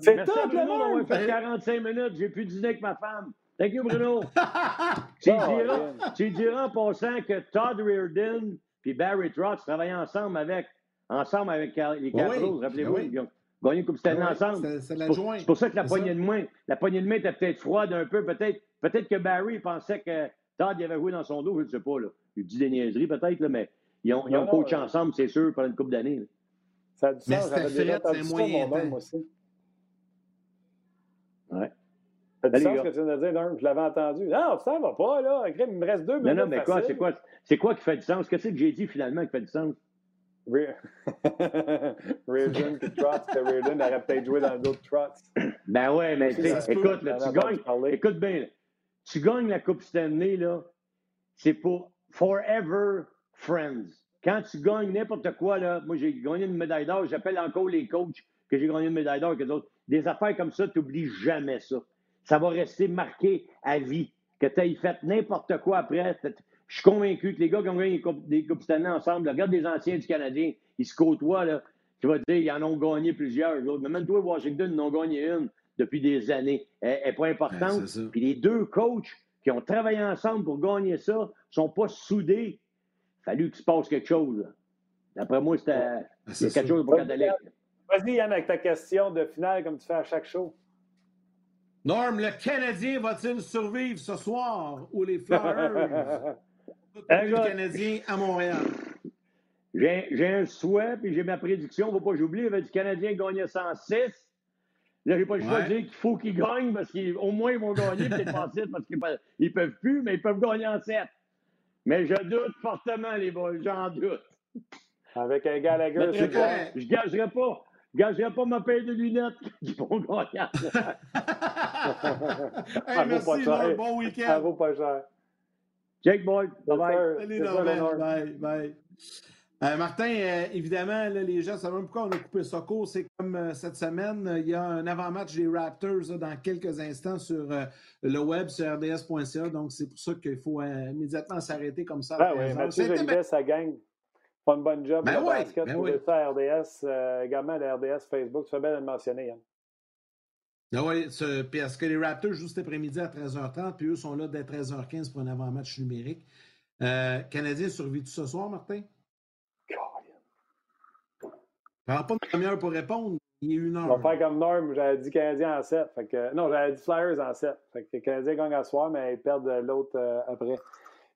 C'est top, le monde. On fait 45 minutes. J'ai pu dîner avec ma femme. Thank you, Bruno. [LAUGHS] tu, diras, tu diras en passant que Todd Reardon et Barry Trotz travaillaient ensemble avec, ensemble avec les Capitals. Rappelez-vous, ils une Coupe Stanley ensemble. C'est pour, ça que la poignée de main, la poignée de main était peut-être froide un peu. Peut-être peut que Barry pensait que Todd y avait joué dans son dos. Je ne sais pas. Là. Il dit des niaiseries peut-être, mais ils ont, ils ont coaché ensemble, c'est sûr, pendant une couple d'années. Ça a du sens. J'avais déjà entendu ça, mon moi aussi. Ouais. Ça a du sens ce que tu viens de dire, Je l'avais entendu. Non, ça va pas, là. Il me reste deux minutes. Non, non, mais quoi, c'est quoi, c'est quoi qui fait du sens? Qu'est-ce que j'ai dit finalement qui fait du sens? Reardon [LAUGHS] [LAUGHS] et Trotz, Reardon aurait peut-être joué dans d'autres Trotz. Ben ouais, mais écoute, là, tu gagnes, écoute bien, tu gagnes la Coupe Stanley, là, c'est pour forever friends. Quand tu gagnes n'importe quoi, là, moi j'ai gagné une médaille d'or, j'appelle encore les coachs que j'ai gagné une médaille d'or que d'autres. Des affaires comme ça, tu n'oublies jamais ça. Ça va rester marqué à vie. Que tu aies fait n'importe quoi après. Je suis convaincu que les gars qui ont gagné des Coupes Stanley ensemble, regarde les anciens du Canadien, ils se côtoient, là. Tu vas te dire, ils en ont gagné plusieurs. Mais même toi, Washington, ils en ont gagné une. depuis des années. Elle n'est pas importante. Ouais, Puis les deux coachs qui ont travaillé ensemble pour gagner ça ne sont pas soudés. Il a fallu qu'il se passe quelque chose. D'après moi, c'était Ah, quelque chose pour. Vas-y, Yann, avec ta question de finale, comme tu fais à chaque show. Norm, le Canadien va-t-il survivre ce soir ou les Flyers? [LAUGHS] Un le Canadien à Montréal. J'ai un souhait, puis j'ai ma prédiction. Il ne faut pas que j'oublie. Il y avait du Canadien gagner 106. Là, j'ai pas le choix Ouais. de dire qu'il faut qu'ils gagnent parce qu'au moins ils vont gagner, peut-être pas en 6 parce qu'ils peuvent, plus, mais ils peuvent gagner en 7. Mais je doute fortement, les boys, j'en doute. Avec un Gallagher, c'est bien, Je gagerai pas. Je gagerai pas ma paire de lunettes [LAUGHS] qu'ils vont gagner. en sept. [LAUGHS] Hey, merci, pas. Bon Ça week-end. vaut pas cher. Check, boy. Bye bye. Salut, Norman. Norm. Bye, bye. Euh, Martin, euh, évidemment, là, les gens savent même pourquoi on a coupé ça court. C'est comme euh, cette semaine, euh, il y a un avant-match des Raptors là, dans quelques instants sur euh, le web, sur rds.ca. Donc, c'est pour ça qu'il faut euh, immédiatement s'arrêter comme ça. Ah oui, 13 heures. Mathieu Jolivet, ça gagne. Pas une bonne job Ben oui, basket. ben oui. le ça à RDS, euh, également le RDS Facebook. Tu fais bien de le mentionner, Yann. Ah oui, ce- parce que les Raptors jouent cet après-midi à 13h30, puis eux sont là dès 13h15 pour un avant-match numérique. Euh, Canadien survit-tu ce soir, Martin? Prends pas une demi-heure pour répondre, il est une On heure. va faire comme Norm, j'avais dit Canadien en 7. Fait que, non, j'avais dit Flyers en 7. Fait que les Canadiens gagnent à soir, mais ils perdent l'autre euh, après.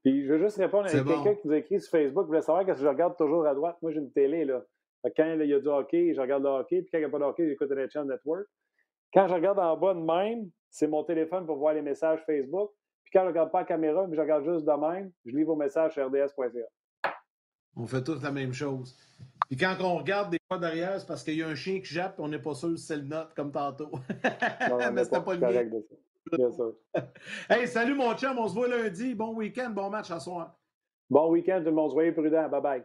Puis je veux juste répondre à quelqu'un bon. qui nous a écrit sur Facebook, voulait savoir que je regarde toujours à droite. Moi, j'ai une télé, là. Fait que quand il y a du hockey, je regarde le hockey. Puis quand il n'y a pas de hockey, j'écoute Channel Network. Quand je regarde en bas de même, c'est mon téléphone pour voir les messages Facebook. Puis quand je ne regarde pas la caméra, mais je regarde juste de même, je lis vos messages sur rds.ca. On fait tous la même chose. Puis quand on regarde des fois derrière, c'est parce qu'il y a un chien qui jappe et on n'est pas sûr si c'est le nôtre, comme tantôt. Non, [LAUGHS] on Mais n'est c'était pas le de ça. Bien sûr. [LAUGHS] Hey, salut mon chum, on se voit lundi. Bon week-end, bon match à soir. Bon week-end, tout le monde. Soyez prudents. Bye bye.